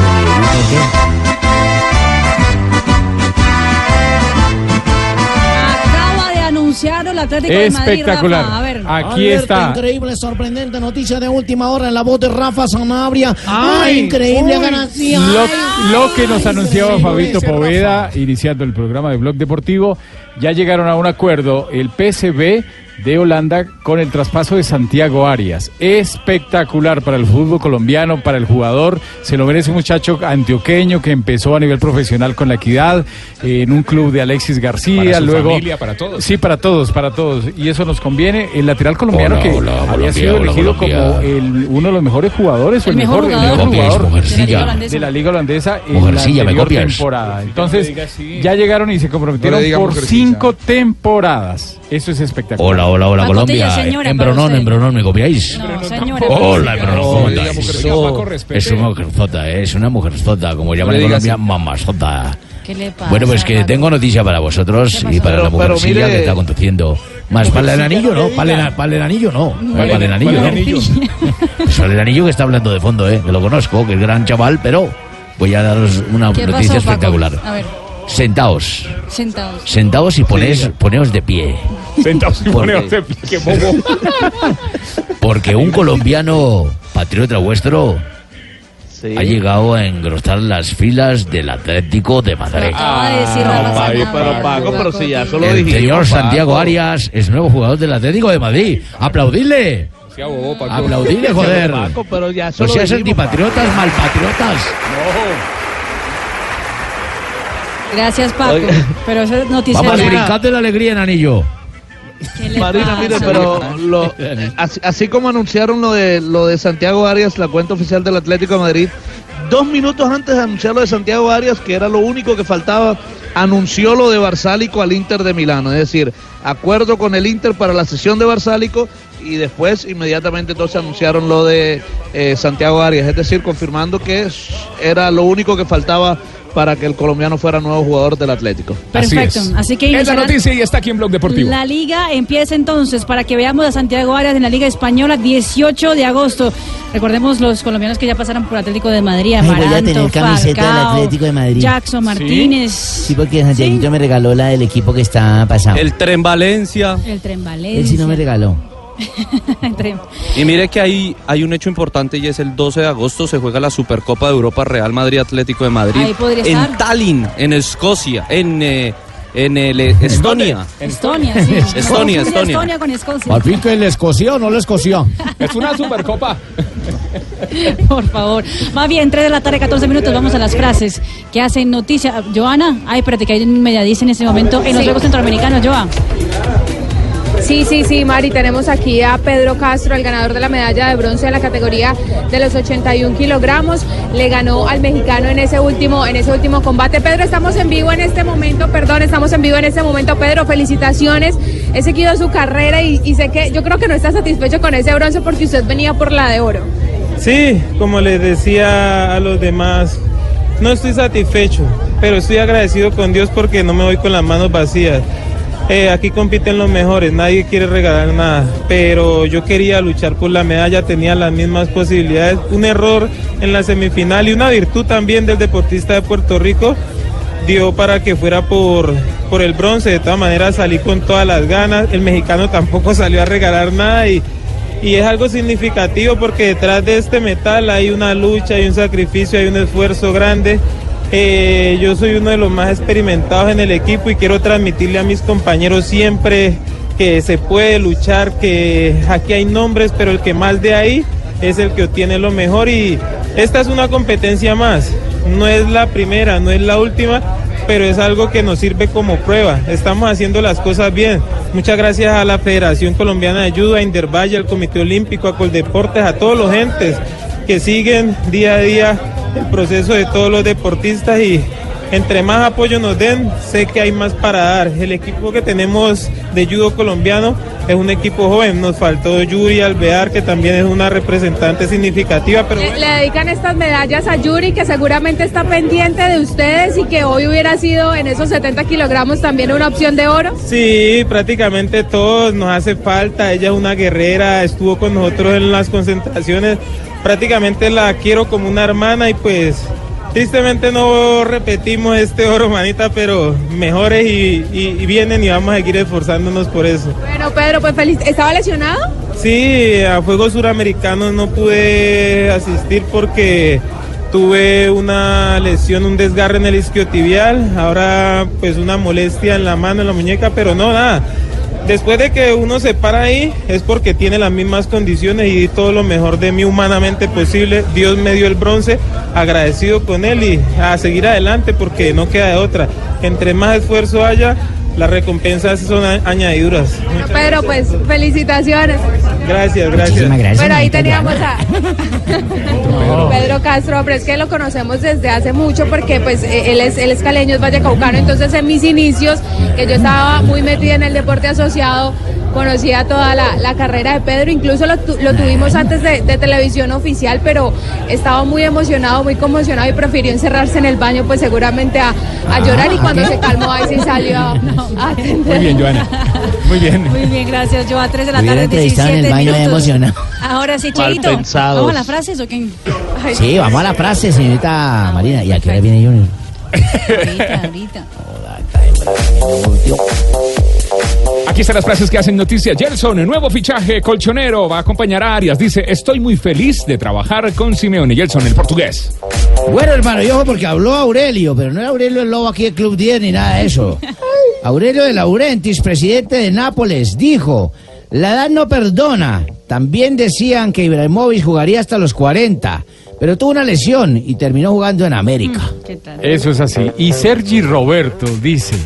Anunciar el Atlético de Madrid. Espectacular. Rafa. A ver. Aquí Alerta, está. Increíble, sorprendente noticia de última hora en la voz de Rafa Sanabria. Ay, ¡Ay, increíble uy. ganancia! Lo, Ay, lo que nos anunciaba Fabito Poveda, iniciando el programa de Blog Deportivo, ya llegaron a un acuerdo el PSV de Holanda con el traspaso de Santiago Arias. Espectacular para el fútbol colombiano, para el jugador. Se lo merece un muchacho antioqueño que empezó a nivel profesional con la equidad eh, en un club de Alexis García. Para su luego, familia, para todos. Sí, para todos, para todos. Y eso nos conviene. El lateral colombiano Hola, que hola, había Colombia, sido hola, elegido Colombia. como el- uno de los mejores jugadores o El el, mejor mejor, el jugador. De la Liga Holandesa. de la liga holandesa en Mujercilla, la ¿me anterior temporada. Entonces, ya llegaron y se comprometieron por cinco temporadas. Eso es espectacular. Hola, hola, hola, La Colombia. señora, en Bronón, en Bronón, ¿me copiáis? No, señora. Hola, en Bronón, ¿cómo Eso respete. es una mujerzota, eh, es una mujerzota, como llaman en Colombia, mamazota. ¿Qué le pasa? Bueno, pues que tengo noticia para vosotros y para la mujercilla que está aconteciendo. Más para el anillo, ¿no? Para el, anillo, no. Para el anillo, ¿Cuál ¿no? anillo? Pues para el anillo que está hablando de fondo, ¿eh? Que lo conozco, que es gran chaval, pero voy a daros una ¿Qué noticia espectacular. A ver, Sentaos, sentados. sentaos y ponéis, poneos de pie. Sentados y Porque- poneos de pie, qué bobo. Porque un colombiano patriota vuestro Sí. ha llegado a engrosar las filas del Atlético de Madrid. Ah, Sanabria. Pero Paco, pero si ya eso lo El dijimos. señor Paco. Santiago Arias es nuevo jugador del Atlético de Madrid. ¡Aplaudidle! ¡Aplaudidle, joder! Paco, pero ya eso No lo seas dijimos, antipatriotas, malpatriotas. Gracias, Paco. Oiga. Pero esa es noticia Vamos, ya. brincad de la alegría en anillo. ¿Qué le Marina, pasa? mire, pero lo- así, así como anunciaron lo de lo de Santiago Arias, la cuenta oficial del Atlético de Madrid, dos minutos antes de anunciar lo de Santiago Arias, que era lo único que faltaba, anunció lo de Barsálico al Inter de Milano, es decir, acuerdo con el Inter para la sesión de Barsálico y después inmediatamente entonces anunciaron lo de eh, Santiago Arias, es decir, confirmando que era lo único que faltaba para que el colombiano fuera nuevo jugador del Atlético. Perfecto. Así es. Así que es la noticia y está aquí en Blog Deportivo. La liga empieza entonces para que veamos a Santiago Arias en la Liga Española 18 de agosto. Recordemos los colombianos que ya pasaron por Atlético de Madrid, Ay, voy a tener camiseta del Atlético de Madrid. Jackson Martínez, Sí, porque Santiaguito me regaló la del equipo que está pasado. El Tren Valencia. el Tren Él sí no me Valencia. regaló. Y mire que hay, hay un hecho importante y es el 12 de agosto se juega la Supercopa de Europa Real Madrid Atlético de Madrid Ahí podría en estar. Tallinn, en Escocia, en, eh, en el eh, Estonia. Estonia, sí. Estonia, Estonia. Estonia con Escocia. Al fin que o no les cosió. Es una supercopa. Por favor. Más bien, 3 de la tarde, 14 minutos. Vamos a las frases que hacen noticia. Joana, ay, espérate, que hay un en este momento en los Sí. Juegos Centroamericanos, Joa. Sí, sí, sí, Mari, tenemos aquí a Pedro Castro, el ganador de la medalla de bronce en la categoría de los 81 kilogramos. Le ganó al mexicano en ese último, en ese último combate. Pedro, estamos en vivo en este momento, perdón, estamos en vivo en este momento. Pedro, felicitaciones. He seguido su carrera y, y sé que yo creo que no está satisfecho con ese bronce porque usted venía por la de oro. Sí, como les decía a los demás, no estoy satisfecho, pero estoy agradecido con Dios porque no me voy con las manos vacías. Eh, aquí compiten los mejores, nadie quiere regalar nada, pero yo quería luchar por la medalla, tenía las mismas posibilidades. Un error en la semifinal y una virtud también del deportista de Puerto Rico dio para que fuera por, por el bronce. De todas maneras salí con todas las ganas. El mexicano tampoco salió a regalar nada y, y es algo significativo porque detrás de este metal hay una lucha, hay un sacrificio, hay un esfuerzo grande. Eh, yo soy uno de los más experimentados en el equipo y quiero transmitirle a mis compañeros siempre que se puede luchar, que aquí hay nombres, pero el que más de ahí es el que obtiene lo mejor y esta es una competencia más. No es la primera, no es la última, pero es algo que nos sirve como prueba. Estamos haciendo las cosas bien. Muchas gracias a la Federación Colombiana de Judo, a Indervalle, al Comité Olímpico, a Coldeportes, a todos los gentes que siguen día a día el proceso de todos los deportistas y entre más apoyo nos den, sé que hay más para dar. El equipo que tenemos de judo colombiano es un equipo joven. Nos faltó Yuri Alvear, que también es una representante significativa, pero Le, le dedican estas medallas a Yuri, que seguramente está pendiente de ustedes y que hoy hubiera sido en esos 70 kilogramos también una opción de oro. Sí, prácticamente todos nos hace falta. Ella es una guerrera, estuvo con nosotros en las concentraciones. Prácticamente la quiero como una hermana y pues tristemente no repetimos este oro, manita, pero mejores y, y- y vienen y vamos a seguir esforzándonos por eso. Bueno, Pedro, pues feliz. ¿Estaba lesionado? Sí, a Juegos Suramericanos no pude asistir porque tuve una lesión, un desgarre en el isquiotibial, ahora pues una molestia en la mano, en la muñeca, pero no, nada. Después de que uno se para ahí es porque tiene las mismas condiciones y todo lo mejor de mí humanamente posible. Dios me dio el bronce, agradecido con él y a seguir adelante porque no queda de otra. Entre más esfuerzo haya, las recompensas son a- añadiduras. Pedro, pues felicitaciones. Gracias, gracias. Bueno, ahí teníamos a Pedro Castro, pero es que lo conocemos desde hace mucho porque pues eh, él es, él es caleño, es vallecaucano, entonces en mis inicios, que yo estaba muy metida en el deporte asociado, conocía toda la, la carrera de Pedro, incluso lo, tu- lo tuvimos antes de, de televisión oficial, pero estaba muy emocionado, muy conmocionado y prefirió encerrarse en el baño pues seguramente a, a llorar y cuando se calmó ahí sí salió a, a atender. Muy bien, Joana. Muy bien. Muy bien, gracias, Joa. 3 de la tarde, entrevistado en el 17 baño minutos. emocionado. Ahora sí, Cheito. ¿Vamos a las frases o qué? Ay, Sí, vamos a la frase, señorita Marina. ¿Y a qué hora viene Junior? Ahorita, ahorita. Aquí están las frases que hacen noticia. Gelson, nuevo fichaje colchonero, va a acompañar a Arias. Dice, estoy muy feliz de trabajar con Simeone. Gelson, el portugués. Bueno, hermano, yo porque habló Aurelio, pero no era Aurelio el lobo aquí del Club 10 ni nada de eso. Aurelio de Laurentis, presidente de Nápoles, dijo, la edad no perdona. También decían que Ibrahimovic jugaría hasta los 40, pero tuvo una lesión y terminó jugando en América. Eso es así. Y Sergi Roberto dice,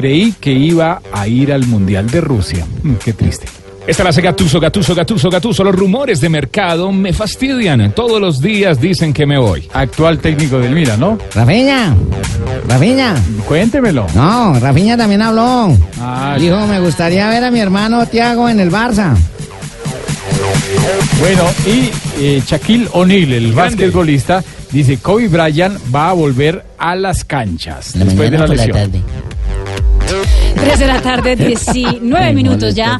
creí que iba a ir al Mundial de Rusia. Mm, qué triste. Esta la hace Gatuso, Gatuso, Gatuso, Gatuso. Los rumores de mercado me fastidian. Todos los días dicen que me voy. Actual técnico del Mira, ¿no? Rafiña, Rafiña. Cuéntemelo. No, Rafiña también habló. Ah, Dijo, me gustaría ver a mi hermano Tiago en el Barça. Bueno, y eh, Shaquille O'Neal, el basquetbolista, dice, Kobe Bryant va a volver a las canchas La después de la lesión. tarde. 3 de la tarde, 19 Ay, minutos ya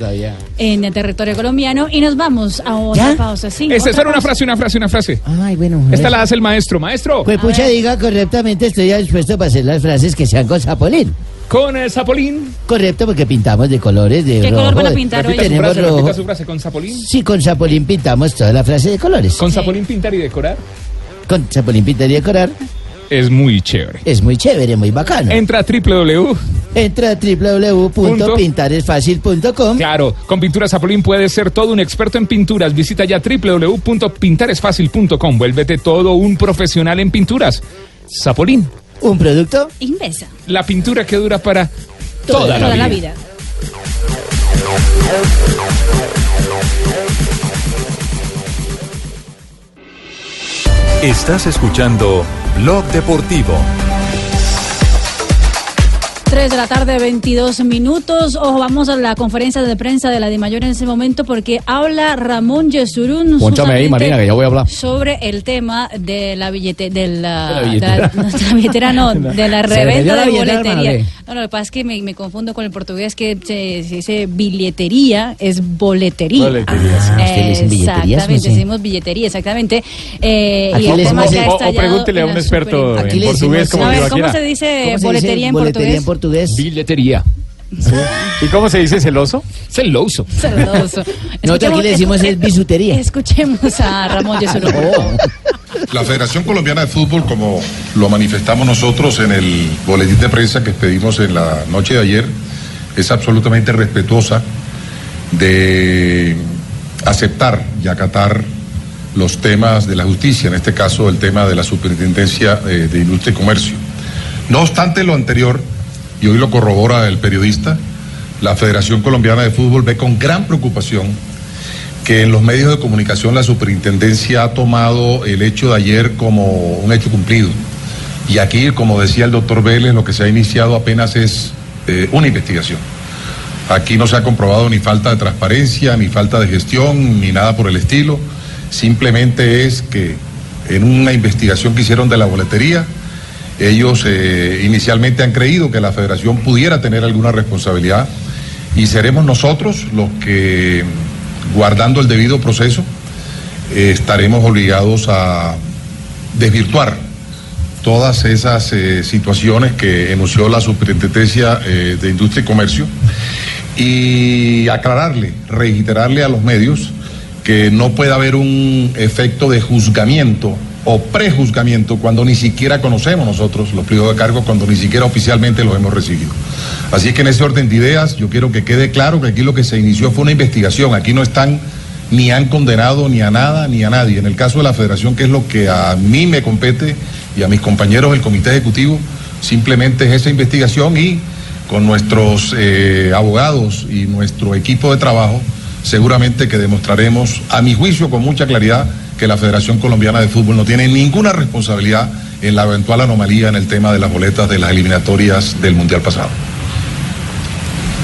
en el territorio colombiano y nos vamos a otra pausa. Sí, Esta solo una frase, una frase, una frase. Ay, bueno. Esta la hace el maestro. Maestro. Pues pucha, diga correctamente, estoy dispuesto para hacer las frases que sean con Zapolín. Con el Zapolín. Correcto, porque pintamos de colores, de ¿Qué rojo. color van a pintar hoy? Su Tenemos frase, rojo. repita su frase. Con Zapolín. Sí, con Zapolín pintamos toda la frase de colores. Con Zapolín pintar y decorar. Con Zapolín pintar y decorar Es muy chévere. es muy chévere, muy bacano. Entra a www Entra a www.pintaresfacil.com. Claro, con Pinturas Zapolín puedes ser todo un experto en pinturas. Visita ya www.pintaresfacil.com. Vuélvete todo un profesional en pinturas. Zapolín. ¿Un producto? Invesa. La pintura que dura para toda, Toda la la vida. vida. Estás escuchando Blog Deportivo. 3 de la tarde, 22 minutos. Ojo, vamos a la conferencia de prensa de la DIMAYOR en ese momento porque habla Ramón Yesurún. Pónchame ahí, Marina, que ya voy a hablar. Sobre el tema de la billete, de la, De la billetera. de la- no, de la billetera no, de la reventa la de billetera, boletería. No, no, lo que pasa es que me, me confundo con el portugués que se, se dice billetería, es boletería. Boletería, sí. ¿Ustedes le dicen billeterías, no Exactamente, decimos billetería, exactamente. Eh, y el tema que ha o- o estallado pregúntele a un la experto en portugués como ver, ¿cómo se dice ¿Cómo se boletería dice en boletería portugués? Portugués? Billetería. ¿Y cómo se dice celoso? Celoso. Celoso. Nosotros aquí le decimos es bisutería. Escuchemos a Ramón Yesurún. La Federación Colombiana de Fútbol, como lo manifestamos nosotros en el boletín de prensa que expedimos en la noche de ayer, es absolutamente respetuosa de aceptar y acatar los temas de la justicia, en este caso el tema de la Superintendencia eh, de Industria y Comercio. No obstante lo anterior, y hoy lo corrobora el periodista, la Federación Colombiana de Fútbol ve con gran preocupación que en los medios de comunicación la superintendencia ha tomado el hecho de ayer como un hecho cumplido. Y aquí, como decía el doctor Vélez, lo que se ha iniciado apenas es eh, una investigación. Aquí no se ha comprobado ni falta de transparencia, ni falta de gestión, ni nada por el estilo. Simplemente es que en una investigación que hicieron de la boletería, ellos eh, inicialmente han creído que la federación pudiera tener alguna responsabilidad y seremos nosotros los que, guardando el debido proceso, eh, estaremos obligados a desvirtuar todas esas eh, situaciones que enunció la Superintendencia de Industria y Comercio y aclararle, reiterarle a los medios que no puede haber un efecto de juzgamiento o prejuzgamiento cuando ni siquiera conocemos nosotros los pliegos de cargo, cuando ni siquiera oficialmente los hemos recibido. Así que en ese orden de ideas yo quiero que quede claro que aquí lo que se inició fue una investigación, aquí no están ni han condenado ni a nada ni a nadie. En el caso de la federación, que es lo que a mí me compete y a mis compañeros del comité ejecutivo, simplemente es esa investigación y con nuestros eh, abogados y nuestro equipo de trabajo, seguramente que demostraremos, a mi juicio, con mucha claridad, que la Federación Colombiana de Fútbol no tiene ninguna responsabilidad en la eventual anomalía en el tema de las boletas de las eliminatorias del Mundial pasado.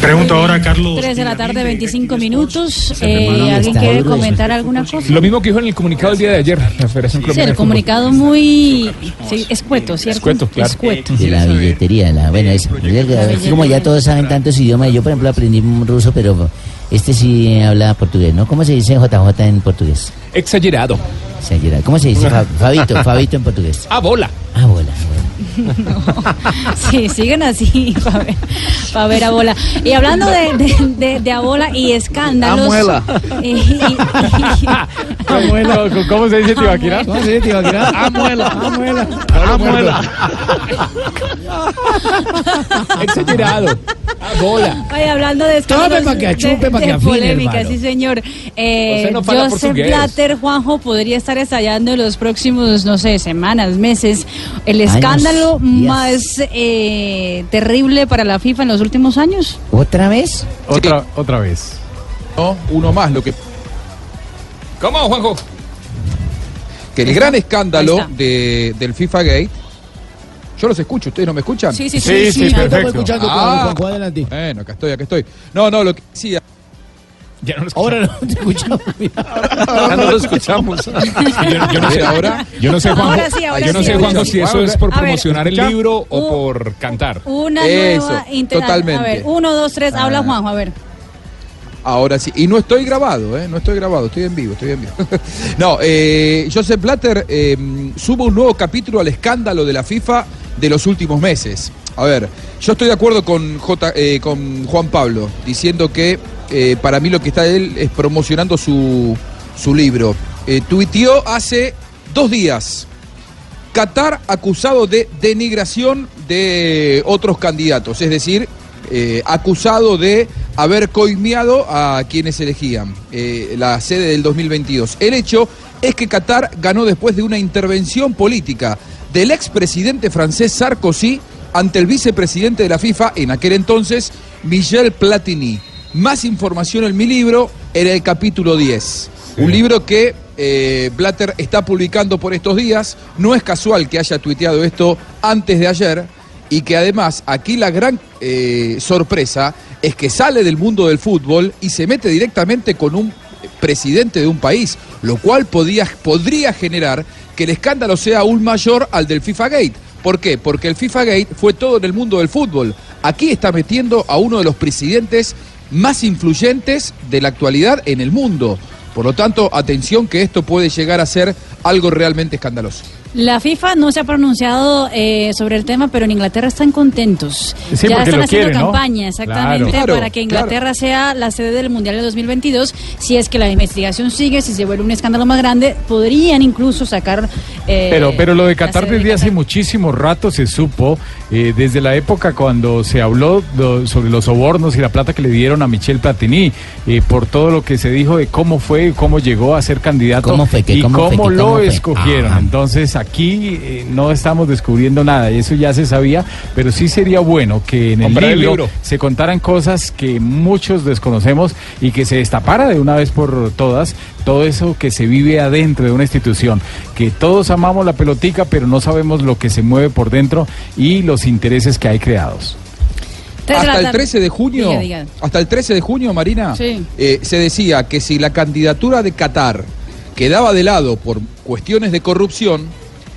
Pregunto ahora, Carlos. 3 de la tarde, 25 minutos. prepara. Eh, ¿Alguien quiere comentar alguna cosa? Lo mismo que dijo en el comunicado el día de ayer, la Federación Sí, Colombiana el de Fútbol. comunicado muy sí, escueto, ¿cierto? Escueto, claro. Escueto. De la billetería, la, bueno, es, así como ya todos saben tantos idiomas, yo por ejemplo aprendí ruso, pero este sí habla portugués, ¿no? ¿Cómo se dice JJ en portugués? Exagerado. Exagerado. ¿Cómo se dice Fa- Fabito? Fabito en portugués. A bola. Ah, bola. Sí, siguen así para ver, pa' ver a bola. Y hablando de, de, de- de a bola y escándalos. Amuela. y- y- ¿Cómo, cómo se dice Tibaquirá? ¿Cómo se dice Tibaquirá? Amuela. Amuela. Amuela. Exagerado. A bola. Oye, hablando de escándalos pa' que achupe, pa' de que afine, polémica, hermano. sí señor. Eh, no Joseph. Blatter, Juanjo, podría estar estallando en los próximos, no sé, semanas, meses, el Años, escándalo más eh, terrible para la FIFA en los últimos años. ¿Otra vez? Otra, otra vez. No, uno más, lo que ¿Cómo, Juanjo? que el gran escándalo de, del FIFA Gate. Yo los escucho, ¿ustedes no me escuchan? Sí, sí, sí. Sí, sí, sí, perfecto. Estamos escuchando Ah. con Juan adelante. Bueno, acá estoy, acá estoy. No, no, lo que decía. Ya no lo Ahora no te escuchamos. Ya no lo escuchamos. Yo, yo no sé ahora. Yo no sé, Juanjo. Ahora sí, ahora yo no sí, sé, ahora Juanjo, sí. si eso es por A ver, promocionar el libro o por cantar. Una Eso, nueva totalmente. A ver, uno, dos, tres, habla Ah. Juanjo, a ver. Ahora sí, y no estoy grabado, ¿eh? No estoy grabado, estoy en vivo, estoy en vivo. no, eh, Joseph Blatter eh, sube un nuevo capítulo al escándalo de la FIFA de los últimos meses. A ver, yo estoy de acuerdo con, J, eh, con Juan Pablo, diciendo que eh, para mí lo que está él es promocionando su, su libro. Eh, tuiteó hace dos días Qatar acusado de denigración de otros candidatos, es decir, eh, acusado de haber coimeado a quienes elegían eh, la sede del 2022. El hecho es que Qatar ganó después de una intervención política del expresidente francés Sarkozy ante el vicepresidente de la FIFA en aquel entonces, Michel Platini. Más información en mi libro, en el capítulo 10. Un libro que eh, Blatter está publicando por estos días. No es casual que haya tuiteado esto antes de ayer. Y que además aquí la gran eh, sorpresa es que sale del mundo del fútbol y se mete directamente con un presidente de un país, lo cual podía, podría generar que el escándalo sea aún mayor al del FIFA Gate. ¿Por qué? Porque el FIFA Gate fue todo en el mundo del fútbol. Aquí está metiendo a uno de los presidentes más influyentes de la actualidad en el mundo. Por lo tanto, atención que esto puede llegar a ser algo realmente escandaloso. La FIFA no se ha pronunciado eh, sobre el tema, pero en Inglaterra están contentos. Sí, ya están haciendo quieren, ¿no? campaña exactamente Claro. para que Inglaterra Claro. sea la sede del Mundial de 2022. Si es que la investigación sigue, si se vuelve un escándalo más grande, podrían incluso sacar. eh, Pero, pero lo de Qatar sede de desde hace muchísimo rato se supo, eh, desde la época cuando se habló do- sobre los sobornos y la plata que le dieron a Michel Platini, eh, por todo lo que se dijo de cómo fue, cómo llegó a ser candidato ¿Cómo fue que, y cómo cómo, fue que, lo escogieron. Ajá. Entonces aquí eh, no estamos descubriendo nada, eso ya se sabía, pero sí sería bueno que en el libro, se contaran cosas que muchos desconocemos y que se destapara de una vez por todas todo eso que se vive adentro de una institución, que todos amamos la pelotica, pero no sabemos lo que se mueve por dentro y los intereses que hay creados. Hasta el tarde. 13 de junio, Diga, diga. hasta el 13 de junio, Marina, Sí. eh, se decía que si la candidatura de Qatar quedaba de lado por cuestiones de corrupción,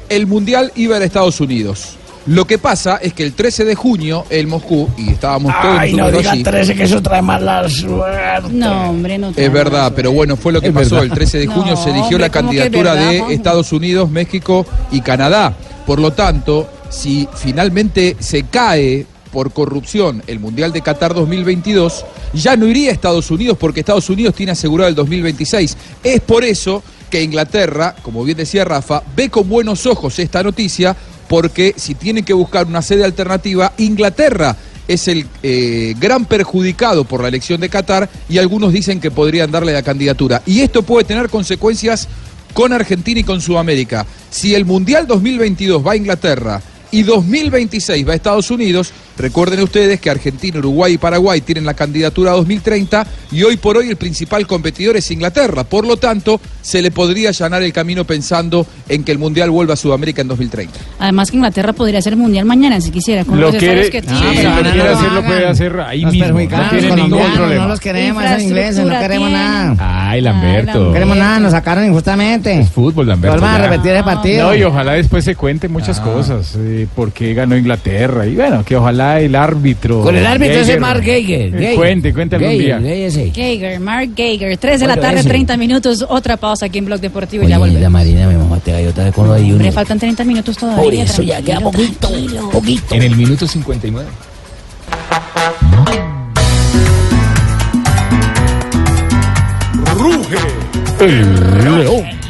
el mundial iba a Estados Unidos. Lo que pasa es que el 13 de junio, el Moscú, y estábamos todos Ay, no diga allí, 13 que eso trae mala suerte. No, hombre, no. Es verdad, pero bueno, fue lo que Es pasó. verdad. El 13 de junio No, se eligió hombre, la ¿cómo que es candidatura verdad, de? Estados Unidos, México y Canadá. Por lo tanto, si finalmente se cae por corrupción el Mundial de Qatar 2022, ya no iría a Estados Unidos porque Estados Unidos tiene asegurado el 2026. Es por eso que Inglaterra, como bien decía Rafa, ve con buenos ojos esta noticia porque si tienen que buscar una sede alternativa, Inglaterra es el eh, gran perjudicado por la elección de Qatar y algunos dicen que podrían darle la candidatura. Y esto puede tener consecuencias con Argentina y con Sudamérica. Si el Mundial 2022 va a Inglaterra y 2026 va a Estados Unidos, recuerden ustedes que Argentina, Uruguay y Paraguay tienen la candidatura a 2030 y hoy por hoy el principal competidor es Inglaterra. Por lo tanto, se le podría allanar el camino pensando en que el Mundial vuelva a Sudamérica en 2030. Además que Inglaterra podría ser mundial mañana si quisiera. Con Lo los quiere, que sí, tiene. si lo no quiere hacer, lo hagan. puede hacer ahí Nos mismo. No tiene los ningún problema. No los queremos, esos ingleses, no queremos nada. Ay, Lamberto. No queremos nada, nos sacaron injustamente. Fútbol, Lamberto. Vuelvan a repetir el partido. No, y ojalá después se cuente muchas Ah. cosas, eh, por qué ganó Inglaterra, y bueno, que ojalá el árbitro... Con el árbitro ese Mark Geiger. eh, Geiger. Cuente, cuente algún Geiger, día. Geiger Mark Geiger. 3 de la tarde, ese. 30 minutos. Otra pausa aquí en Blog Deportivo y Oye, ya la volvemos. Marina me mamá te otra vez con lo de Hombre, Junior. faltan 30 minutos todavía. Por eso ya queda poquito, poquito. En el minuto 59.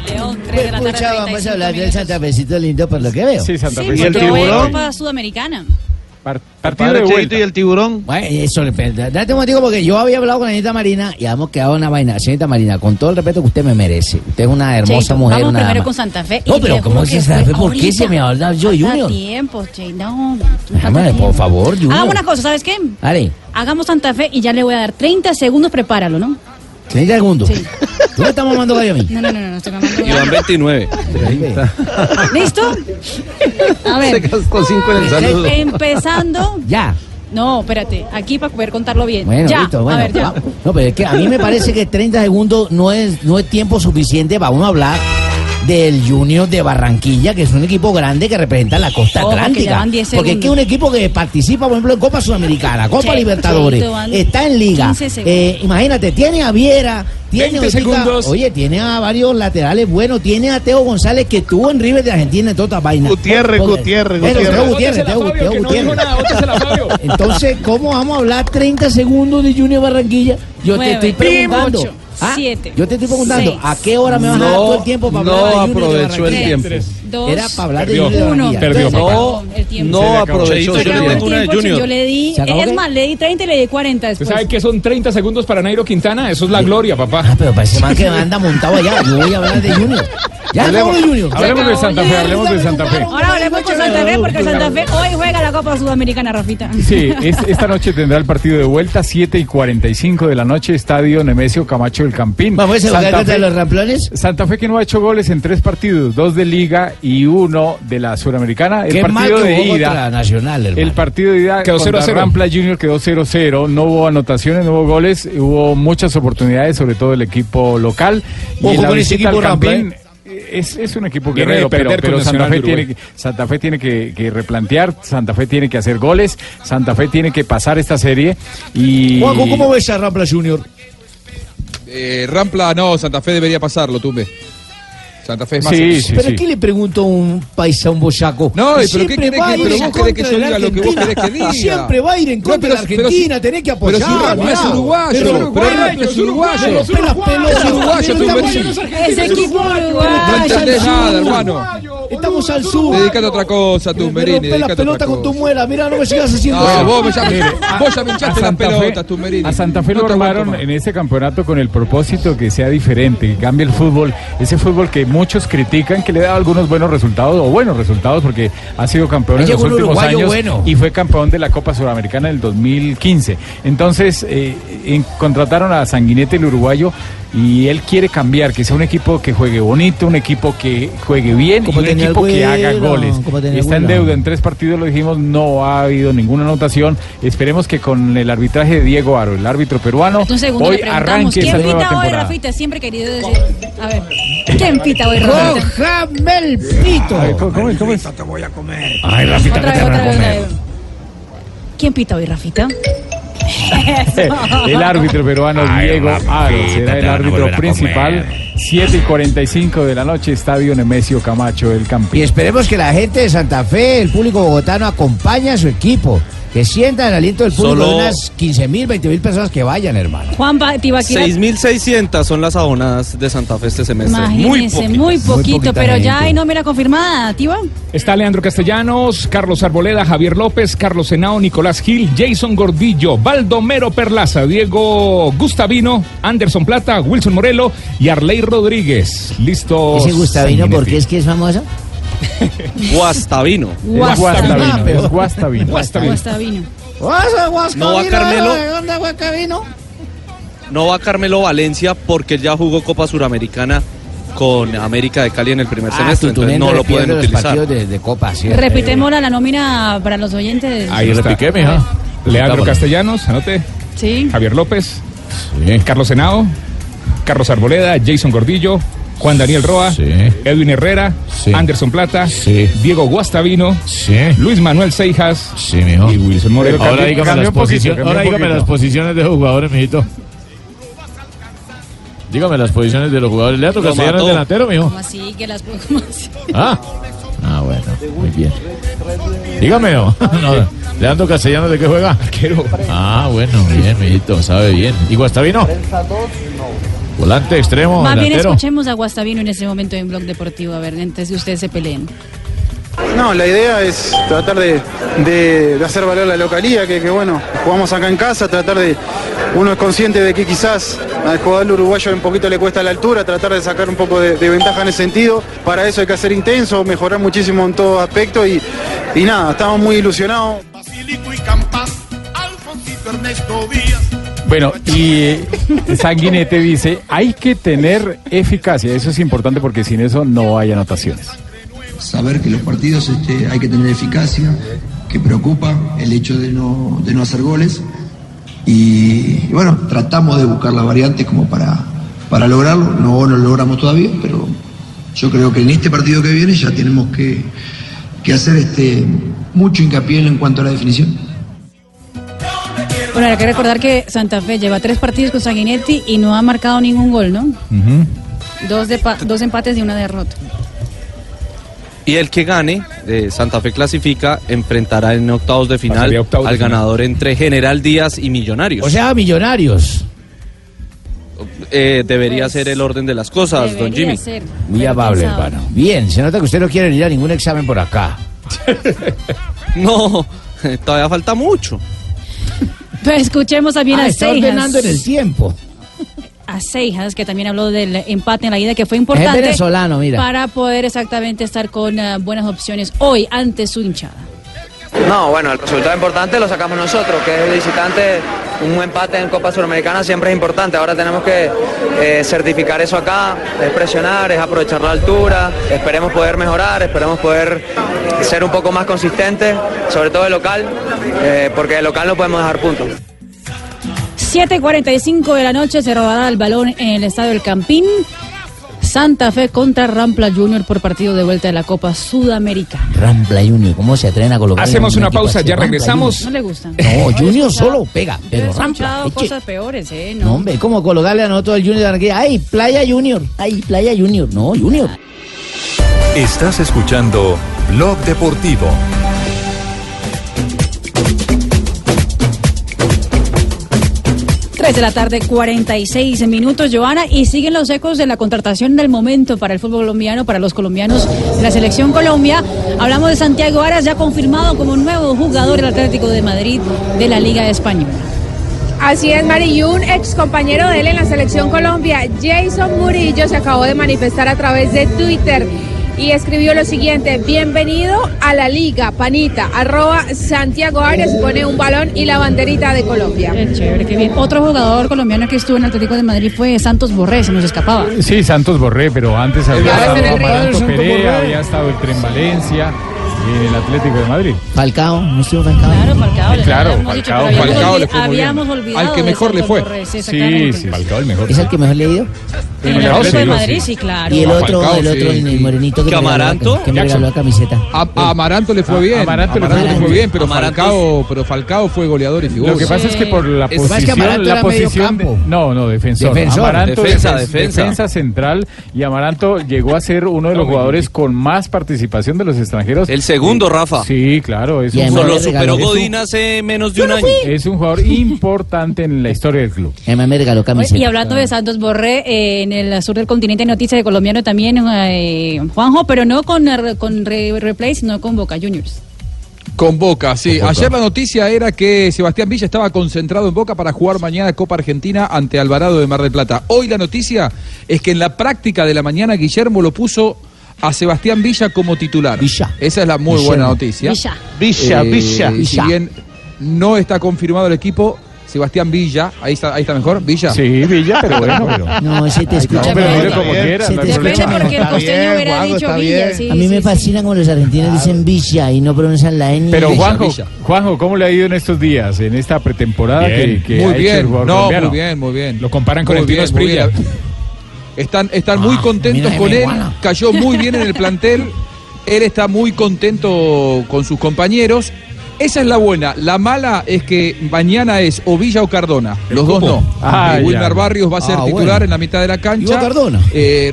León, 3 de la tarde, Escucha, vamos a 35 hablar del. Santa Fecito lindo por lo que veo. Sí, Santa Sí, Fe. ¿Y el tiburón? Copa Sudamericana. Par- partido de vuelta. y el tiburón. Bueno, eso. Date un momentico porque yo había hablado con la Anita Marina y hemos quedado en una vaina. Señorita Marina, con todo el respeto que usted me merece. Usted es una hermosa Cheito, mujer, vamos una primero dama. con Santa Fe. No, pero ¿cómo que sabe? fue ¿Por qué se me va a hablar yo, Junior? tiempo, Cheito. No, Déjame, por favor, Junior. Hagamos una cosa, ¿sabes qué? Dale, Hagamos Santa Fe y ya le voy a dar 30 segundos, prepáralo, ¿no? 30 segundos. Sí. ¿Tú me estás mamando gallo a mí? No, no, no, no, estoy mamando Y van 29. ¿Listo? A ver. Gastó cinco en el saludo. Empezando. Ya. No, espérate, aquí para poder contarlo bien. Bueno, ya, listo, bueno. a ver, ya. No, pero es que a mí me parece que 30 segundos no es, no es tiempo suficiente para uno hablar del Junior de Barranquilla, que es un equipo grande que representa la costa Ojo, atlántica. ya van 10 Porque es que es un equipo que participa, por ejemplo, en Copa Sudamericana, Copa Che, Libertadores, está en Liga. 15 segundos. Eh, imagínate, tiene a Viera, tiene 20 ahorita- segundos. Oye, tiene a varios laterales buenos, tiene a Teo González que estuvo en River de Argentina en toda esta vaina. Gutiérrez, Gutiérrez, Pero, Gutiérrez. Entonces, ¿cómo vamos a hablar 30 segundos de Junior Barranquilla? Yo te estoy preguntando. ¿Ah? siete, Yo te estoy preguntando, seis, ¿a qué hora me vas a dar todo el tiempo para no hablar de Junior de aprovechó el Barranquilla? tiempo. Dos, Era para hablar Perdió. de Junior uno. Perdió. No, no aprovechó. Yo le acabó el tengo una de tiempo, Junior. Yo le di, ¿Se acabó es más, le di 30 y le di 40 ¿Usted después. sabe que son 30 segundos para Nairo Quintana? Eso es la gloria, papá. Ah, pero parece más que anda montado allá. Yo voy a hablar de Junior. Ya Hablemos, hablamos de Junior. hablemos de Santa Fe, hablemos de Santa Fe. Ahora hablemos con Santa Fe porque Santa Fe hoy juega la Copa Sudamericana, Rafita. Sí, es- esta noche tendrá el partido de vuelta, 7 y 45 de la noche, Estadio Nemesio Camacho del Campín. Vamos a jugar contra los ramplones. Santa Fe que no ha hecho goles en tres partidos, dos de Liga y uno de la Suramericana. El Qué mal partido que de ida. Nacional, hermano. El partido de ida Quedó contra 0 a 0. Rampla Junior quedó 0-0, no hubo anotaciones, no hubo goles, hubo muchas oportunidades, sobre todo el equipo local. Ojo y la con ese visita equipo al Rampla, Campín es, es un equipo guerrero, de perder pero, pero Santa, Fe tiene, Santa Fe tiene que, que replantear, Santa Fe tiene que hacer goles, Santa Fe tiene que pasar esta serie y... Juanjo, ¿cómo ves a Rampla Junior? Eh, Rampla, no, Santa Fe debería pasarlo, Tumbe. Santa Fe es más. Sí, sí, ¿Pero sí. qué le pregunto a un paisa, a un boyaco? No, Que pero ¿qué siempre va a que- ir pero en vos querés que contra yo de la diga lo que vos Argentina. querés que diga? Siempre va a ir en No, contra pero- de la pero si- Argentina, tenés que pero si apoyar. Es uruguayo, Pero- pero es uruguayo. Pero las. Es uruguayo, Pero. Ese equipo No uruguayo. entendés al nada, hermano. Estamos al sur. Dedicate a otra cosa, Me Tumberini. rompe la dedicate a pelota con tu muela. Mira, no me sigas haciendo No, eso. vos, me ya, vos ya me hinchaste las pelotas, Tumberini. a Santa Fe No lo armaron en ese campeonato con el propósito que sea diferente, que cambie el fútbol, ese fútbol que muchos critican, que le da algunos buenos resultados o buenos resultados porque ha sido campeón en los últimos años bueno. y fue campeón de la Copa Sudamericana del 2015. Entonces eh, en- contrataron a Sanguinete el uruguayo y él quiere cambiar, que sea un equipo que juegue bonito, un equipo que juegue bien y Como un tenía el equipo que haga goles. el Está en deuda en tres partidos, lo dijimos, no ha habido ninguna anotación. Esperemos que con el arbitraje de Diego Aro, el árbitro peruano, Un segundo hoy arranque esa ¿quién nueva pita hoy, temporada. Rafita? Siempre he querido decir. A ver, ¿quién pita hoy, Rafita? Rohamel Pito. Ay, ¿Cómo, cómo- cómo es? Ay, Rafita, Otra que vez, te van otra a vez, otra comer. ¿Quién pita hoy, Rafita? El árbitro peruano Diego Aro será el árbitro principal. 7 y 45 de la noche, Estadio Nemesio Camacho, el Y campeón. esperemos que la gente de Santa Fe, el público bogotano, acompañe a su equipo. Que sientan el aliento del público Solo- de unas 15 mil, 20 mil personas que vayan, hermano. Juan Tibaquira. 6.600 son las abonadas de Santa Fe este semestre. Muy Imagínense, poquitas. muy poquito, poquita pero ya gente. hay nómina confirmada, Tiba. Está Leandro Castellanos, Carlos Arboleda, Javier López, Carlos Senao, Nicolás Gil, Jason Gordillo, Baldomero Perlaza, Diego Gustavino, Anderson Plata, Wilson Morelo y Arley Rodríguez. Listo. Ese Gustavino, ¿por qué es que es famoso? Guastavino. Guastavino, Guastavino. Guastavino. Guastavino. No va Carmelo. ¿De dónde Guascavino? No va Carmelo Valencia porque él ya jugó Copa Suramericana con América de Cali en el primer Ah, semestre, entonces Tutunendo no lo pueden los utilizar. de, de Copa, sí. Repitemos la nómina para los oyentes. Ahí repiqué, mija. Leandro Castellanos, anote. Sí. Javier López, Sí. Carlos Senao, Carlos Arboleda, Jason Gordillo, Juan Daniel Roa, Sí. Edwin Herrera, Sí. Anderson Plata, Sí. Diego Guastavino, Sí. Luis Manuel Seijas y Wilson Morelo. Ahora dígame, las, poquito, ahora dígame las posiciones de los jugadores, mijito. Dígame las posiciones de los jugadores. Leandro Lo Castellanos es mató. delantero, mijo. ¿Cómo así? Que las ¿cómo así? Ah. Ah, bueno, muy bien. Dígame, ¿no? no Leandro Castellanos, ¿de qué juega? Arquero. Ah, bueno, bien, mijito, sabe bien. ¿Y Guastavino? Volante extremo, Más bien escuchemos a Guastavino en este momento en Blog Deportivo, a ver, antes de ustedes se peleen. No, la idea es tratar de, de- de hacer valer la localía, que, que, bueno, jugamos acá en casa, tratar de, uno es consciente de que quizás al jugador uruguayo un poquito le cuesta la altura, tratar de sacar un poco de, de ventaja en ese sentido, para eso hay que ser intenso, mejorar muchísimo en todo aspecto y, y nada, estamos muy ilusionados. Bueno, y eh, Sanguinete dice, hay que tener eficacia, eso es importante porque sin eso no hay anotaciones. saber que los partidos este, hay que tener eficacia, que preocupa el hecho de no, de no hacer goles. Y, bueno, tratamos de buscar las variantes como para, para lograrlo. No lo logramos todavía, pero yo creo que en este partido que viene ya tenemos que, que hacer este, mucho hincapié en cuanto a la definición. Bueno, hay que recordar que Santa Fe lleva tres partidos con Sanguinetti y no ha marcado ningún gol, ¿no? Dos, de pa- dos empates y una derrota. Y el que gane, eh, Santa Fe clasifica, enfrentará en octavos de final de al final. ganador entre General Díaz y Millonarios. O sea, millonarios. eh, debería ser el orden de las cosas, don Debería Jimmy. ser. Muy amable, hermano. Bien, se nota que usted no quiere ir a ningún examen por acá. No, todavía falta mucho. Pues escuchemos también Ah, a está Seijas. ordenando en el tiempo. A Seijas, que también habló del empate en la ida, que fue importante. venezolano, mira. Para poder exactamente estar con eh, buenas opciones hoy ante su hinchada. No, bueno, el resultado importante lo sacamos nosotros, que es el visitante, un empate en Copa Suramericana siempre es importante, ahora tenemos que eh, certificar eso acá, es presionar, es aprovechar la altura, esperemos poder mejorar, esperemos poder ser un poco más consistentes, sobre todo el local, eh, porque el local no podemos dejar puntos. 7.45 de la noche se rodará el balón en el Estadio El Campín. Santa Fe contra Rampla Junior por partido de vuelta de la Copa Sudamericana. Rampla Junior, ¿cómo se atreven a colocar? Hacemos un una pausa, ya Rampla regresamos. No le gusta. No, Junior solo pega, he pero Rampla. eche. cosas peores, ¿eh? No, No. hombre, ¿cómo colocarle a nosotros el Junior de Barranquilla? ¡Ay, Playa Junior! ¡Ay, Playa Junior! No, Junior. Estás escuchando Blog Deportivo. Tres de la tarde, 46 minutos, Joana, y siguen los ecos de la contratación del momento para el fútbol colombiano, para los colombianos de la selección Colombia. Hablamos de Santiago Aras, ya confirmado como nuevo jugador del Atlético de Madrid de la Liga Española. Así es, Mari, un ex compañero de él en la selección Colombia, Jason Murillo, se acabó de manifestar a través de Twitter y escribió lo siguiente, bienvenido a la liga, panita, arroba Santiago Arias, pone un balón y la banderita de Colombia. Qué chévere, qué bien. Otro jugador colombiano que estuvo en el Atlético de Madrid fue Santos Borré, se nos escapaba. Sí, Santos Borré, pero antes había estado Amaranto Perea, había estado el Tren Valencia en el Atlético de Madrid. Falcao, ¿no estuvo Falcao? Claro, Falcao. le Claro, habíamos dicho, Falcao, habíamos le fue muy bien. Habíamos olvidado Al que mejor le fue. Sí, Sí, Falcao el mejor. ¿Es el que mejor le ha ido? En el Atlético de Madrid, sí, claro. Y el otro, Falcao, el otro, sí. el morenito que, ¿Que me regaló la- Amaranto? que me regaló la camiseta. A, a Amaranto le fue A- bien. Amaranto Amaranto, le fue le fue bien. pero Falcao, pero Falcao fue goleador y figura. Lo que pasa es que por la posición, la posición no, no, defensor. Defensor. Amaranto Defensa, defen- defensa. central y Amaranto llegó a ser uno de los jugadores con más participación de los extranjeros. El segundo, Rafa. Sí, claro, es un además jugador- lo superó es un- Godín hace menos de un año. Es un jugador importante en la historia del club. Además me regaló Oye, Y hablando de Santos Borré, eh, en el sur del continente hay noticias de colombiano también, eh, Juanjo, pero no con, con re- replay, sino con Boca Juniors. Con Boca, sí. Con Boca. Ayer la noticia era que Sebastián Villa estaba concentrado en Boca para jugar mañana Copa Argentina ante Alvarado de Mar del Plata. Hoy la noticia es que en la práctica de la mañana Guillermo lo puso a Sebastián Villa como titular. Villa. Esa es la muy buena noticia. Villa. Villa, Villa. Si bien no está confirmado el equipo, Sebastián Villa, ahí está, ahí está mejor, Villa. Sí, Villa, pero bueno, pero- No, ese te escucha mejor. Pero como quiera, Se no te escucha. Porque el Está costeño bien, hubiera Juanjo, dicho está Villa, bien. sí. A mí me fascina como los argentinos dicen Villa y no pronuncian la N. Pero Juanjo, Villa. Juanjo, ¿cómo le ha ido en estos días, en esta pretemporada Bien, que, que muy ha hecho el bien, no, colombiano? muy bien, muy bien. Lo comparan con Muy el Tino Esprilla. Están, están muy contentos mira, con él, iguala. cayó muy bien en el plantel, él está muy contento con sus compañeros. Esa es la buena. La mala es que mañana es o Villa o Cardona. Los dos no. Ah, Eh. Wilmer Barrios va a ser Ah, titular bueno. en la mitad de la cancha. ¿Y va Cardona? Eh,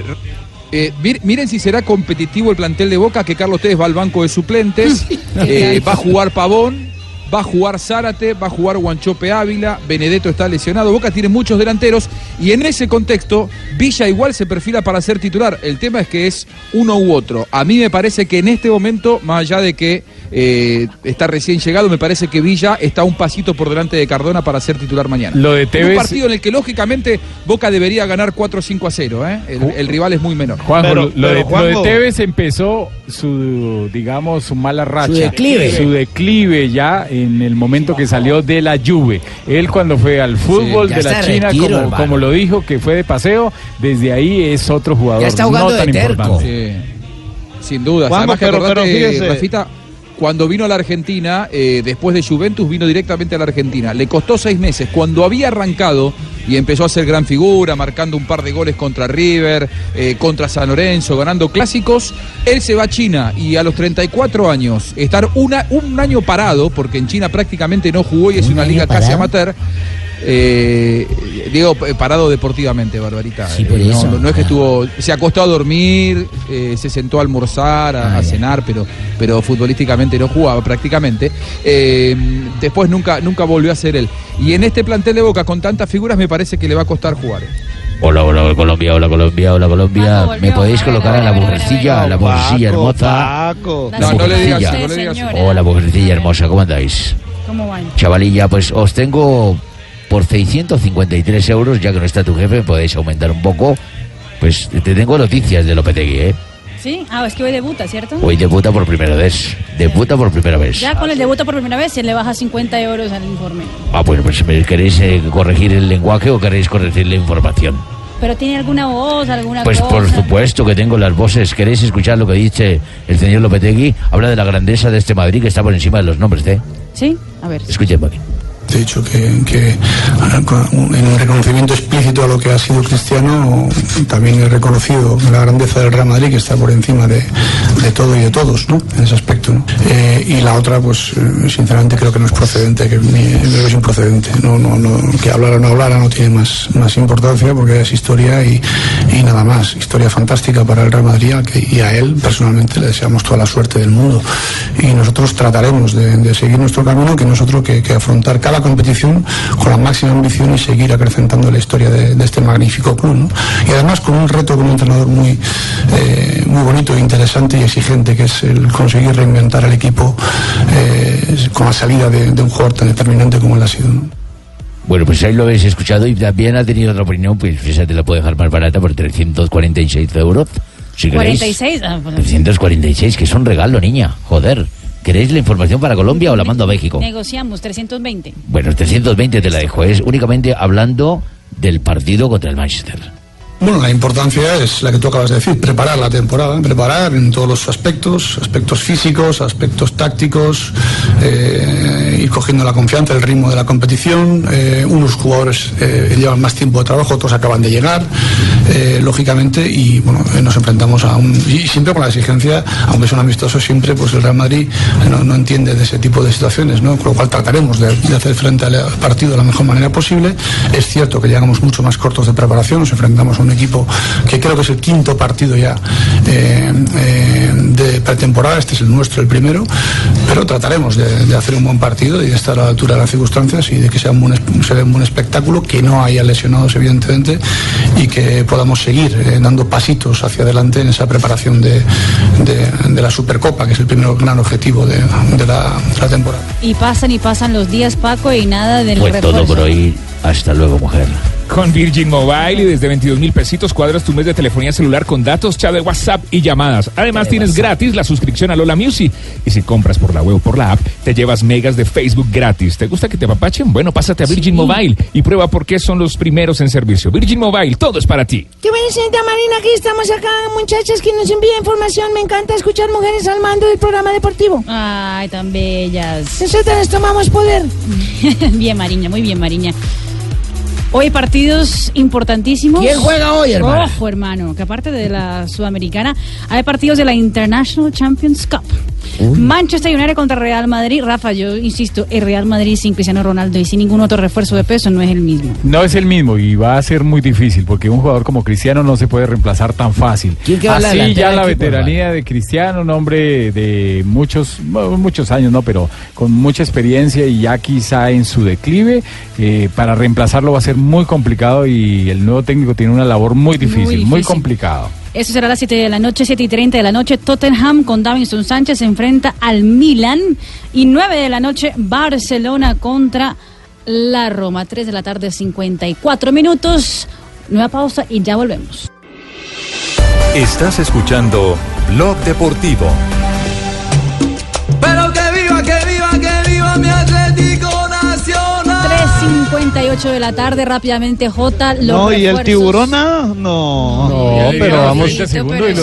eh, mir- miren si será competitivo el plantel de Boca, que Carlos Tevez va al banco de suplentes. Eh, va a jugar Pavón, va a jugar Zárate, va a jugar Guanchope Ávila, Benedetto está lesionado. Boca tiene muchos delanteros y en ese contexto Villa igual se perfila para ser titular. El tema es que es uno u otro. A mí me parece que en este momento, más allá de que eh, está recién llegado, me parece que Villa está un pasito por delante de Cardona para ser titular mañana. Lo de En un Tevez- partido en el que lógicamente Boca debería ganar 4-5 a 0. ¿eh? El, el rival es muy menor. Juanjo, Pero- lo, pero, de, lo Juanjo- de Tevez empezó su, digamos, su mala racha. declive. Su declive ya en el momento que salió de la Juve. Él cuando fue al fútbol de la China, retiro, como, lo dijo, que fue de paseo, desde ahí es otro jugador Ya está no jugando tan de terco. importante. Sin duda. Juanjo, Además que pero- acordate, pero fíjese- Rafita, cuando vino a la Argentina, eh, después de Juventus, vino directamente a la Argentina. Le costó seis meses. Cuando había arrancado y empezó a ser gran figura, marcando un par de goles contra River, eh, contra San Lorenzo, ganando clásicos, él se va a China y a los 34 años, estar una, un año parado, porque en China prácticamente no jugó y es una liga casi amateur. Eh, digo, eh, parado deportivamente, Barbarita. Sí, por Eh, no, eso. no, no es que estuvo, se acostó a dormir, eh, se sentó a almorzar, a, a cenar, pero, pero futbolísticamente no jugaba prácticamente. Eh, después nunca, nunca volvió a ser él. Y en este plantel de Boca, con tantas figuras, me parece que le va a costar jugar. eh. Hola, hola, Colombia, hola, Colombia, hola, Colombia. ¿Me podéis colocar a la mujercilla, la mujercilla hermosa? No, no le digas, no le digas. Hola, mujercilla hermosa, ¿cómo andáis? ¿Cómo van? Chavalilla, pues os tengo por 653 euros, ya que no está tu jefe, podéis aumentar un poco. Pues te tengo noticias de Lopetegui, ¿eh? Sí, ah, es que hoy debuta, ¿cierto? Hoy debuta por primera vez. Debuta por primera vez. Ya con el debuta por primera vez se le baja 50 euros al informe. Ah, bueno, pues ¿me ¿queréis eh, corregir el lenguaje o queréis corregir la información? Pero tiene alguna voz, alguna Pues cosa. por supuesto que tengo las voces. ¿Queréis escuchar lo que dice el señor Lopetegui? Habla de la grandeza de este Madrid que está por encima de los nombres, ¿eh? Sí, a ver. Escuchen, aquí. De hecho, que, ah, en un reconocimiento explícito a lo que ha sido Cristiano, también he reconocido la grandeza del Real Madrid, que está por encima de, de todo y de todos, ¿no? En ese aspecto, ¿no? Eh, y la otra, pues, eh, sinceramente creo que no es procedente, que creo que es improcedente. No, no, que hablara o no hablara no tiene más, más importancia porque es historia y, y nada más. Historia fantástica para el Real Madrid y a él personalmente le deseamos toda la suerte del mundo. Y nosotros trataremos de, de seguir nuestro camino, que nosotros que, que afrontar cada competición con la máxima ambición y seguir acrecentando la historia de, de este magnífico club. ¿no? Y además con un reto con un entrenador muy, eh, muy bonito, interesante y exigente, que es el conseguir reinventar el equipo eh, con la salida de, de un jugador tan determinante como él ha sido. ¿no? Bueno, pues ahí lo habéis escuchado y también ha tenido otra opinión, pues esa te la puedo dejar más barata por 346 euros. Si queréis. 46. Ah, bueno. 346, que es un regalo, niña. Joder. ¿Queréis la información para Colombia o la mando a México? Negociamos 320. Bueno, 320 te la dejo. Es únicamente hablando del partido contra el Manchester. Bueno, la importancia es la que tú acabas de decir, preparar la temporada, preparar en todos los aspectos, aspectos físicos, aspectos tácticos, eh, ir cogiendo la confianza, el ritmo de la competición. Eh, unos jugadores eh, llevan más tiempo de trabajo, otros acaban de llegar, eh, lógicamente, y bueno, nos enfrentamos a un... Y siempre con la exigencia, aunque son amistosos, siempre pues el Real Madrid no, no entiende de ese tipo de situaciones, ¿no? Con lo cual trataremos de, de hacer frente al partido de la mejor manera posible. Es cierto que llegamos mucho más cortos de preparación, nos enfrentamos a un equipo que creo que es el quinto partido ya eh, eh, de pretemporada, este es el nuestro, el primero, pero trataremos de, de hacer un buen partido y de estar a la altura de las circunstancias y de que sea un buen, un buen espectáculo, que no haya lesionados evidentemente y que podamos seguir eh, dando pasitos hacia adelante en esa preparación de, de- de la Supercopa, que es el primer gran objetivo de, de la, de la temporada. Y pasan y pasan los días, Paco, y nada del refuerzo. todo por hoy. Hasta luego, mujer. Con Virgin Mobile y desde 22 mil pesitos cuadras tu mes de telefonía celular con datos, chat de WhatsApp y llamadas. Además tienes gratis la suscripción a Lola Music. Y si compras por la web o por la app, te llevas megas de Facebook gratis. ¿Te gusta que te apapachen? Bueno, pásate a Virgin Mobile y prueba por qué son los primeros en servicio. Virgin Mobile, todo es para ti. Qué bueno, señorita Marina, aquí estamos acá, muchachas que nos envían información. Me encanta escuchar mujeres al mando del programa deportivo. Ay, tan bellas. Nosotras tomamos poder. bien, Mariña, muy bien, Mariña. Hoy partidos importantísimos. ¿Quién juega hoy, hermano? Ojo, hermano, que aparte de la sudamericana, hay partidos de la International Champions Cup. Manchester United contra Real Madrid. Rafa, yo insisto, el Real Madrid sin Cristiano Ronaldo y sin ningún otro refuerzo de peso no es el mismo. No es el mismo y va a ser muy difícil porque un jugador como Cristiano no se puede reemplazar tan fácil. ¿Quién queda en la Así ya la equipo, veteranía de Cristiano, un hombre de muchos muchos años, no, pero con mucha experiencia y ya quizá en su declive, eh, para reemplazarlo va a ser muy complicado y el nuevo técnico tiene una labor muy difícil, muy, difícil. complicado. Eso será a las 7 de la noche, 7 y 30 de la noche. Tottenham con Davinson Sánchez se enfrenta al Milan. Y 9 de la noche, Barcelona contra la Roma. 3 de la tarde, 54 minutos. Nueva pausa y ya volvemos. Estás escuchando Blog Deportivo. Pero que viva, que viva, que viva mi 58 de la tarde, rápidamente J. Los no, y el tiburona, ah, no. No, pero vamos. Este segundo y.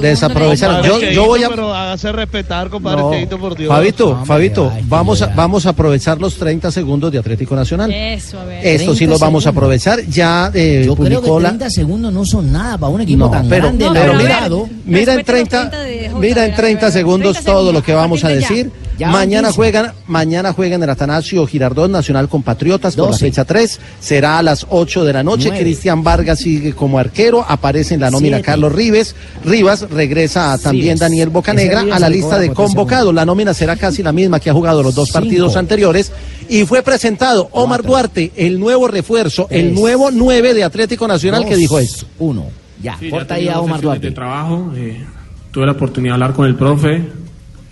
Desa. Yo, yo voy a. Pero hágase respetar, compadre, no. Cheito, por Dios. Fabito, Fabito, ay, vamos, a, vamos a aprovechar los 30 segundos de Atlético Nacional. Eso, a ver. Esto sí los vamos segundos. a aprovechar. Ya eh, yo creo que 30 segundos no son nada para un equipo no, tan pero, grande. Pero, pero mira, mira en 30, mira en 30 segundos todo lo que vamos a decir. Ya mañana dice. juegan, mañana juegan el Atanasio Girardot Nacional Compatriotas por la 12. fecha 3. Será a las 8 de la noche. Cristian Vargas sigue como arquero. Aparece en la nómina Siete. Carlos Rives. Rivas regresa también. Daniel Bocanegra a la lista de convocados. La nómina será casi la misma que ha jugado los dos Cinco. partidos anteriores. Y fue presentado Omar Duarte, el nuevo refuerzo, el nuevo 9 de Atlético Nacional que dijo esto. Uno. Ya, Sí, corta ya ahí a Omar Duarte. de trabajo, eh, tuve la oportunidad de hablar con el profe,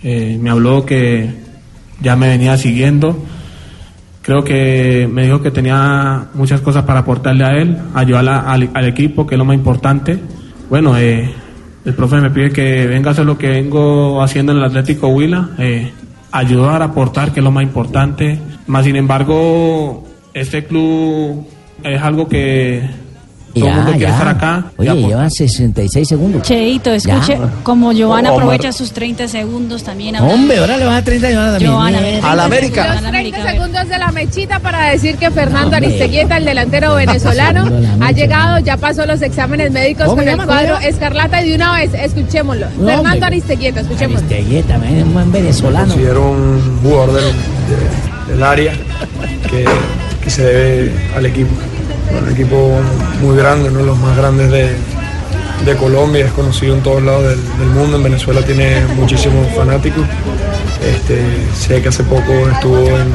eh, me habló que ya me venía siguiendo. Creo que me dijo que tenía muchas cosas para aportarle a él, ayudar al equipo, que es lo más importante. Bueno, eh, el profe me pide que venga a hacer lo que vengo haciendo en el Atlético Huila, eh, ayudar, aportar, que es lo más importante. Más sin embargo, este club es algo que todo el Ya, mundo quiere ya. estar acá. Oye, aportar. llevan 66 segundos. Cheito, escuche, Ya. como Giovanna Omar. aprovecha sus 30 segundos también. Hombre, ahora le vas a 30 millones también. 30 segundos, a la 30 América, a ver. segundos de la mechita para decir que Fernando Hombre. Aristeguieta, el delantero venezolano, ha llegado, ya pasó los exámenes médicos ¿Cómo con el cuadro? Escarlata y de una vez, escuchémoslo. hombre. Fernando Aristeguieta, escuchémoslo. Aristeguieta, man, es un buen venezolano. considero un jugador del, de- del área que, que se debe al equipo. Un equipo muy grande, uno de los más grandes de, de Colombia, es conocido en todos lados del, mundo. En Venezuela tiene muchísimos fanáticos. Este, sé que hace poco estuvo en,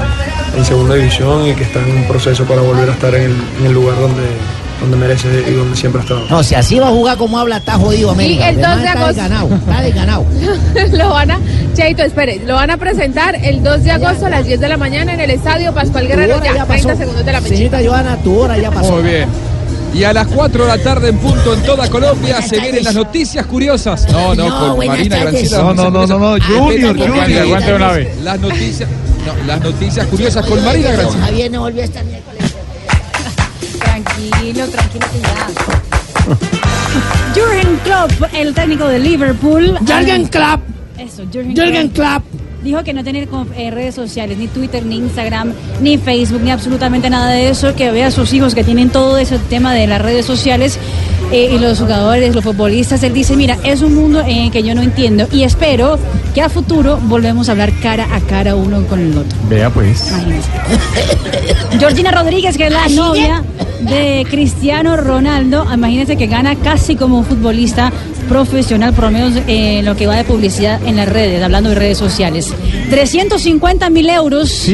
en segunda división y que está en un proceso para volver a estar en el lugar donde, donde merece y donde siempre ha estado. No, si así va a jugar como habla, está jodido América. Y el 2 de Además, agosto. Está desganado, está desganado. lo van a, Cheito, espere, lo van a presentar el 2 de agosto a las 10 de la mañana en el estadio Pascual Guerrero. Ya, ya 30 pasó. segundos de la mechita. Señorita Johanna, tu hora ya pasó. Muy bien. Y a las 4 de la tarde en punto en toda Colombia se vienen las noticias curiosas. No, no, No, con Marina. Granciera. No, no, no, no, no, Junior, Aguante, Junior. aguante una vez. Las noticias, no, las noticias curiosas con Marina Granciera. Javier no volvió a estar miércoles. Tranquilo, tranquilo que ya. Jürgen Klopp, el técnico de Liverpool. Jürgen Klopp. Eso, Jürgen, Jürgen Klopp. Dijo que no tiene co- eh, redes sociales, ni Twitter, ni Instagram, ni Facebook, ni absolutamente nada de eso, que ve a sus hijos que tienen todo ese tema de las redes sociales eh, y los jugadores, los futbolistas. Él dice, mira, es un mundo en el que yo no entiendo y espero que a futuro volvemos a hablar cara a cara uno con el otro. Vea pues. Georgina Rodríguez, que es la novia de Cristiano Ronaldo, imagínense que gana casi como un futbolista profesional, por lo menos en lo que va de publicidad en las redes, hablando de redes sociales. 350 mil euros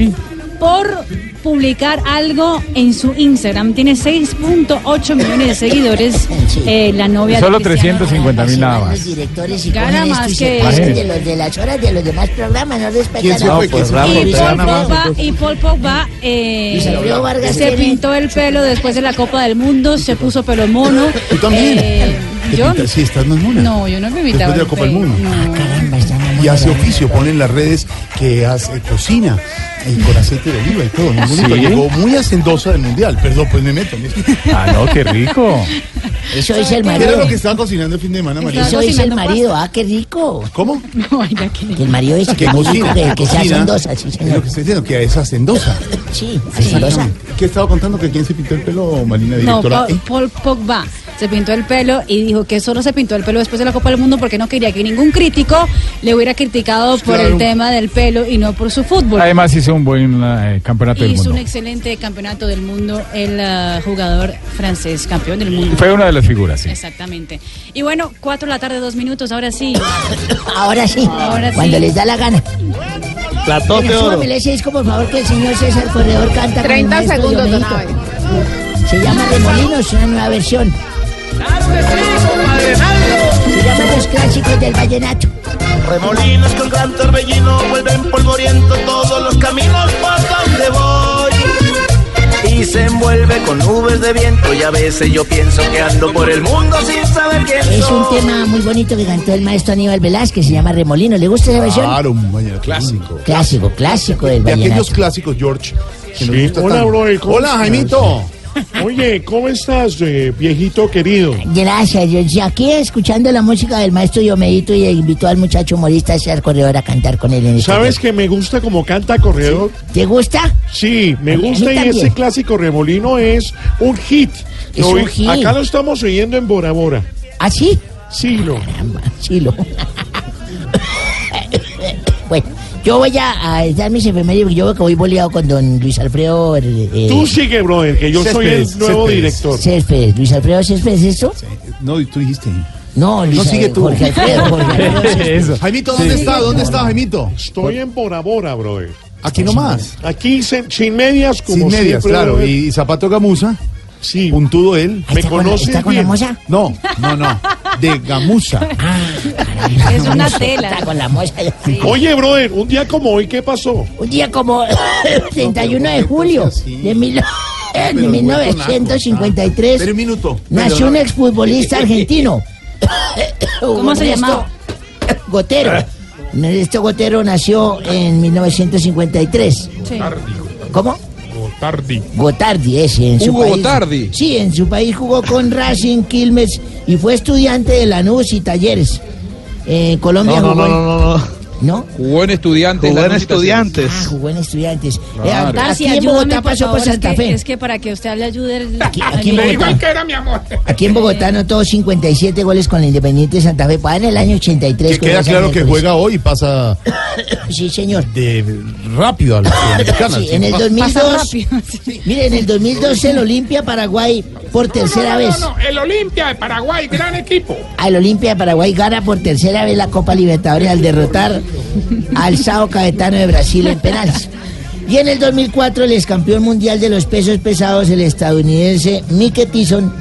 por publicar algo en su Instagram. Tiene 6.8 millones de seguidores. eh, la novia Solo de Cristiano 350 mil nada más. Gana más que- de, los, de las horas de los demás. Y Paul Pogba, y Paul Pogba, eh, Vargas se pintó el pelo después de la Copa del Mundo, se puso pelo mono. ¿Tú también? Eh, ¿Te yo pintas? Sí, estás más mona. no, yo no me Después invitaba. de la Copa del Mundo. Caramba, está muy Y hace oficio, pone en las redes que hace cocina y con aceite de oliva y todo. Muy bonito. ¿Sí? Llegó muy hacendosa del mundial. Perdón, pues me meto. Ah, no, qué rico. Eso dice el ¿Qué era marido. lo que estaba cocinando el fin de semana, María? Eso dice el marido. Ah, qué rico. ¿Cómo? Que el marido dice que, cocina. rico, que, que sea hacendosa, sí, Es señor. lo que estoy diciendo, que es hacendosa. Sí, hacendosa. ¿Qué estaba contando? ¿Que quién se pintó el pelo, Marina, No, directora? Paul, Paul Pogba se pintó el pelo y dijo que solo se pintó el pelo después de la Copa del Mundo porque no quería que ningún crítico le hubiera criticado por Claro. el tema del pelo y no por su fútbol. Además hizo un buen eh, campeonato del Hizo un mundo. excelente campeonato del mundo el ah, jugador francés, campeón del mundo. Fue una de las figuras, sí. Exactamente. Y bueno, cuatro de la tarde, dos minutos, ahora sí. Ahora sí, Ahora sí. cuando les da la gana. Platón de oro. por favor, que el señor César Corredor canta con el 30 maestro segundos. Se llama Remolinos, una nueva versión. Los Clásicos del Vallenato. Remolinos con gran torbellino vuelven polvoriento todos los caminos por donde voy. Y se envuelve con nubes de viento y a veces yo pienso que ando por el mundo sin saber quién Es un tema muy bonito que cantó el maestro Aníbal Velázquez, se llama Remolino. ¿Le gusta esa versión? Claro, un vallenato clásico. Clásico, clásico del De aquellos vallenato. clásicos, George. Que nos Sí, gusta hola, tanto. brother, ¿cómo Hola? Jaimito. Oye, ¿cómo estás, eh, viejito querido? Gracias, yo aquí escuchando la música del maestro Diomedito y invitó al muchacho humorista César Corredor a cantar con él en este ¿Sabes que me gusta como canta Corredor? ¿Te gusta? Sí, me gusta y ese clásico remolino es un hit. Es Lo un oí- hit. Acá lo estamos oyendo en Bora Bora. ¿Ah, sí? Sí, lo. Sí, lo. Yo voy a, a dar mis efemérides porque yo veo que voy boleado con don Luis Alfredo. eh, Tú sigue, brother, que yo soy el nuevo Céspedes. director. Céspedes, Luis Alfredo Céspedes, ¿es esto? No, y tú dijiste. No, Luis No, sigue tú. Jorge Alfredo, Jorge Alfredo. Jaimito, ¿dónde está? ¿Dónde está, Jaimito? Estoy en Bora Bora, brother. Aquí nomás. Aquí sin, sin medias, como Sin medias, siempre, claro. brother. Y zapato gamuza. Sí. Puntudo él. ¿Me conoces ¿Está con la moza? No, no, no. De gamuza. Es una tela. Con la. Oye, brother, un día como hoy, ¿qué pasó? Un día como 31 de julio de, mil- de 1953 Espera un minuto. nació un exfutbolista argentino. ¿Cómo se llamaba? Gotero. Ernesto Gotero nació en 1953. Sí. ¿Cómo? Tardi. Gotardi, ese en su Hugo país. Gotardi. Sí, en su país jugó con Racing, Quilmes y fue estudiante de Lanús y Talleres. En Colombia No, no, jugó no, en- no, no, no. ¿No? Jugó en estudiantes. Jugó en estudiantes. Ah, jugó en estudiantes. Claro. Eh, aquí en Bogotá pasó por Santa es que, Fe. es que para que usted le ayude... el- Aquí, aquí en Bogotá. que era mi amor. Aquí en Bogotá anotó 57 goles con la Independiente de Santa Fe. Pues en el año 83. Que queda claro que juega hoy y pasa Sí, señor. de rápido a la Sudamericana. Sí, en el Pasa 2002. rápido. sí. Mire, en el 2012 el Olimpia Paraguay por tercera no, no, vez. No, no, el Olimpia de Paraguay, gran equipo. Al Olimpia de Paraguay gana por tercera vez la Copa Libertadores al derrotar al Sao Caetano de Brasil en penales. Y en el 2004 el ex campeón mundial de los pesos pesados, el estadounidense Mike Tyson,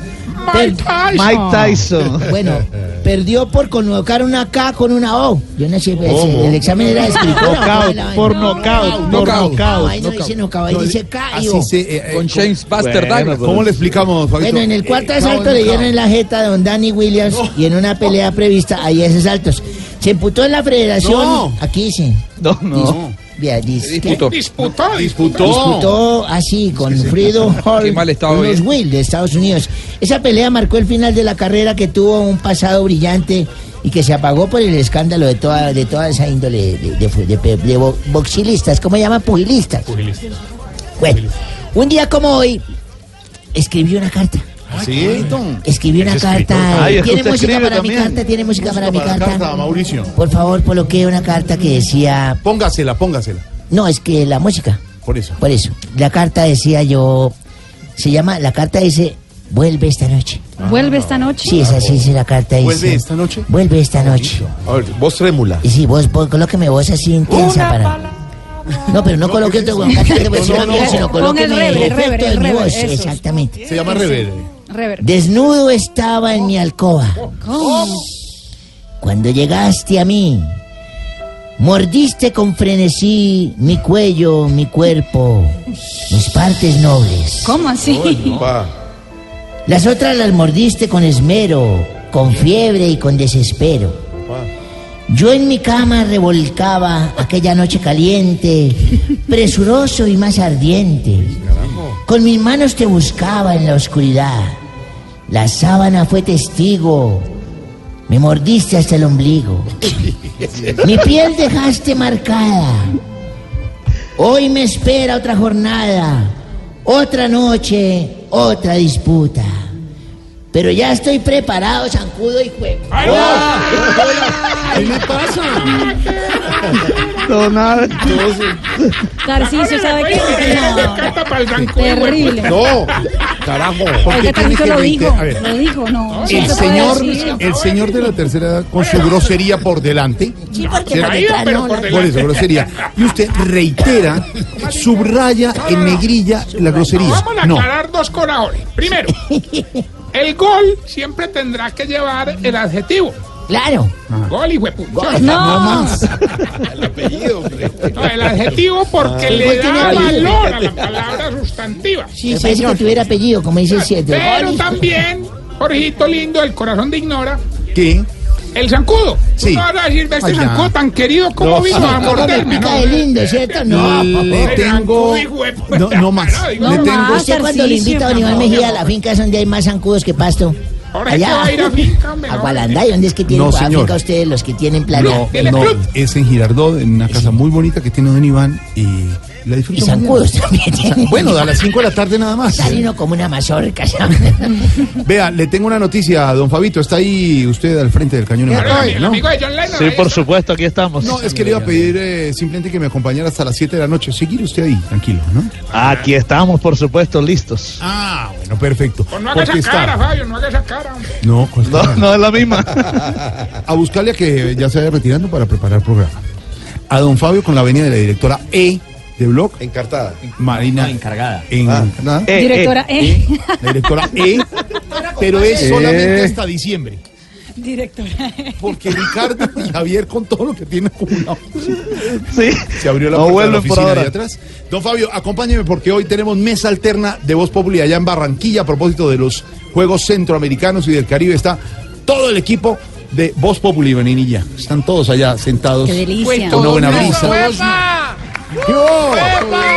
Mike Tyson. Mike Tyson. bueno, perdió por colocar una K con una O. Yo no sé, pues, el examen era de escritura. Knockout, por knockout, por No, knockout. ahí no dice knockout, ahí dice K y Así O. se, eh, eh, Con James Buster. ¿Cómo le explicamos, Fabito? Bueno, en el cuarto asalto cao, le dieron en la jeta a don Danny Williams y en una pelea prevista hay esos saltos. Se imputó en la federación. No. Aquí sí. No, no. Disputó. Disputó, Disputó. disputó así con Frido Hall los. Will de Estados Unidos. Esa pelea marcó el final de la carrera que tuvo un pasado brillante y que se apagó por el escándalo de toda, de toda esa índole de, de, de- de- de bo- boxilistas, ¿cómo se llaman? Pugilistas. Bueno, un día como hoy, escribió una carta. Sí. Escribí una carta. Ay, ¿Tiene música para mi carta? ¿Tiene música para mi Para carta? carta, Mauricio. Por favor, coloqué una carta que decía... Póngasela, póngasela. No, es que la música. Por eso. Por eso. La carta decía yo... Se llama... La carta dice... Vuelve esta noche. ¿Vuelve esta noche? Sí, es así, dice la carta. Dice, ¿Vuelve esta noche? Vuelve esta noche. A ver, voz trémula. Y sí, vos, vos colóqueme voz así intensa para... No, pero no coloque otro encima no, no. sino el rever, de mi voz. Exactamente. Se llama rever. Rever. Desnudo estaba en mi alcoba. ¿Cómo? Cuando llegaste a mí, mordiste con frenesí mi cuello, mi cuerpo, mis partes nobles. ¿Cómo así? Las otras las mordiste con esmero, con fiebre y con desespero. Yo en mi cama revolcaba aquella noche caliente, presuroso y más ardiente. Con mis manos te buscaba en la oscuridad. La sábana fue testigo. Me mordiste hasta el ombligo. Mi piel dejaste marcada. Hoy me espera otra jornada, otra noche, otra disputa. Pero ya estoy preparado, zancudo y juego. ¿Qué le pasa? No, nada. Tarcicio, ¿sabe qué? No, terrible. No, carajo. ¿por Oiga, qué tiene que lo dijo, A ver, lo dijo, no. el señor, el señor de la tercera edad con su grosería por delante. Sí, porque pero no, por Por eso, grosería. Y usted reitera, subraya en negrilla la grosería. Vamos a No. aclarar dos corazones. Primero, el gol siempre tendrá que llevar el adjetivo. Claro. Gol y huepucha. No, El apellido, hombre. No, el adjetivo porque El le da apellido. valor a la palabra sustantiva. Sí, parece que tuviera apellido, como dice el 7. Pero también, Jorgito lindo, el corazón de ignora, ¿Qué? el zancudo. Sí. No vas a decir de este Ay, ya. zancudo tan querido como No, vino sí, a ¿cómo morderme, ¿no? de lindo, ¿cierto? No. Le El tengo. No, no más. No, Le no tengo. más. Usted cuando le invita a don Iván Mejía a la finca es donde hay más zancudos que pasto. Ahora va a ir a finca, hombre, A no. Gualanday, ¿dónde es que tienen No, señor. ustedes los que tienen plata? No, no, es en Girardot, en una casa muy bonita que tiene Don Iván y La Y zancudos también. Bueno, a las 5 de la tarde nada más. Saliendo como una mazorca. Vea, le tengo una noticia a don Fabito. Está ahí usted al frente del cañón ¿no? Sí, por supuesto, aquí estamos. No, es que le iba a pedir eh, simplemente que me acompañara hasta las 7 de la noche. Seguir usted ahí, tranquilo, ¿no? Aquí estamos, por supuesto, listos. Ah, bueno, perfecto. Pues no haga esa cara. Fabio, no haga esa cara. hombre. No, ¿cuál No, cara? no es la misma. a buscarle a que ya se vaya retirando para preparar programa. A don Fabio con la venia de la directora E de Blog. Encartada. Marina. encargada. En, Ah. ¿nada? Eh, Directora E. La directora E. Pero es Eh. solamente hasta diciembre. Directora E. Porque Ricardo y Javier con todo lo que tienen acumulado. Sí. Se abrió la No puerta de la por oficina ahora. de atrás. Don Fabio, acompáñeme porque hoy tenemos mesa alterna de Voz Populi allá en Barranquilla a propósito de los Juegos Centroamericanos y del Caribe. Está todo el equipo de Voz Populi, Beninilla. Están todos allá sentados. Qué delicia. Con una buena brisa. 有。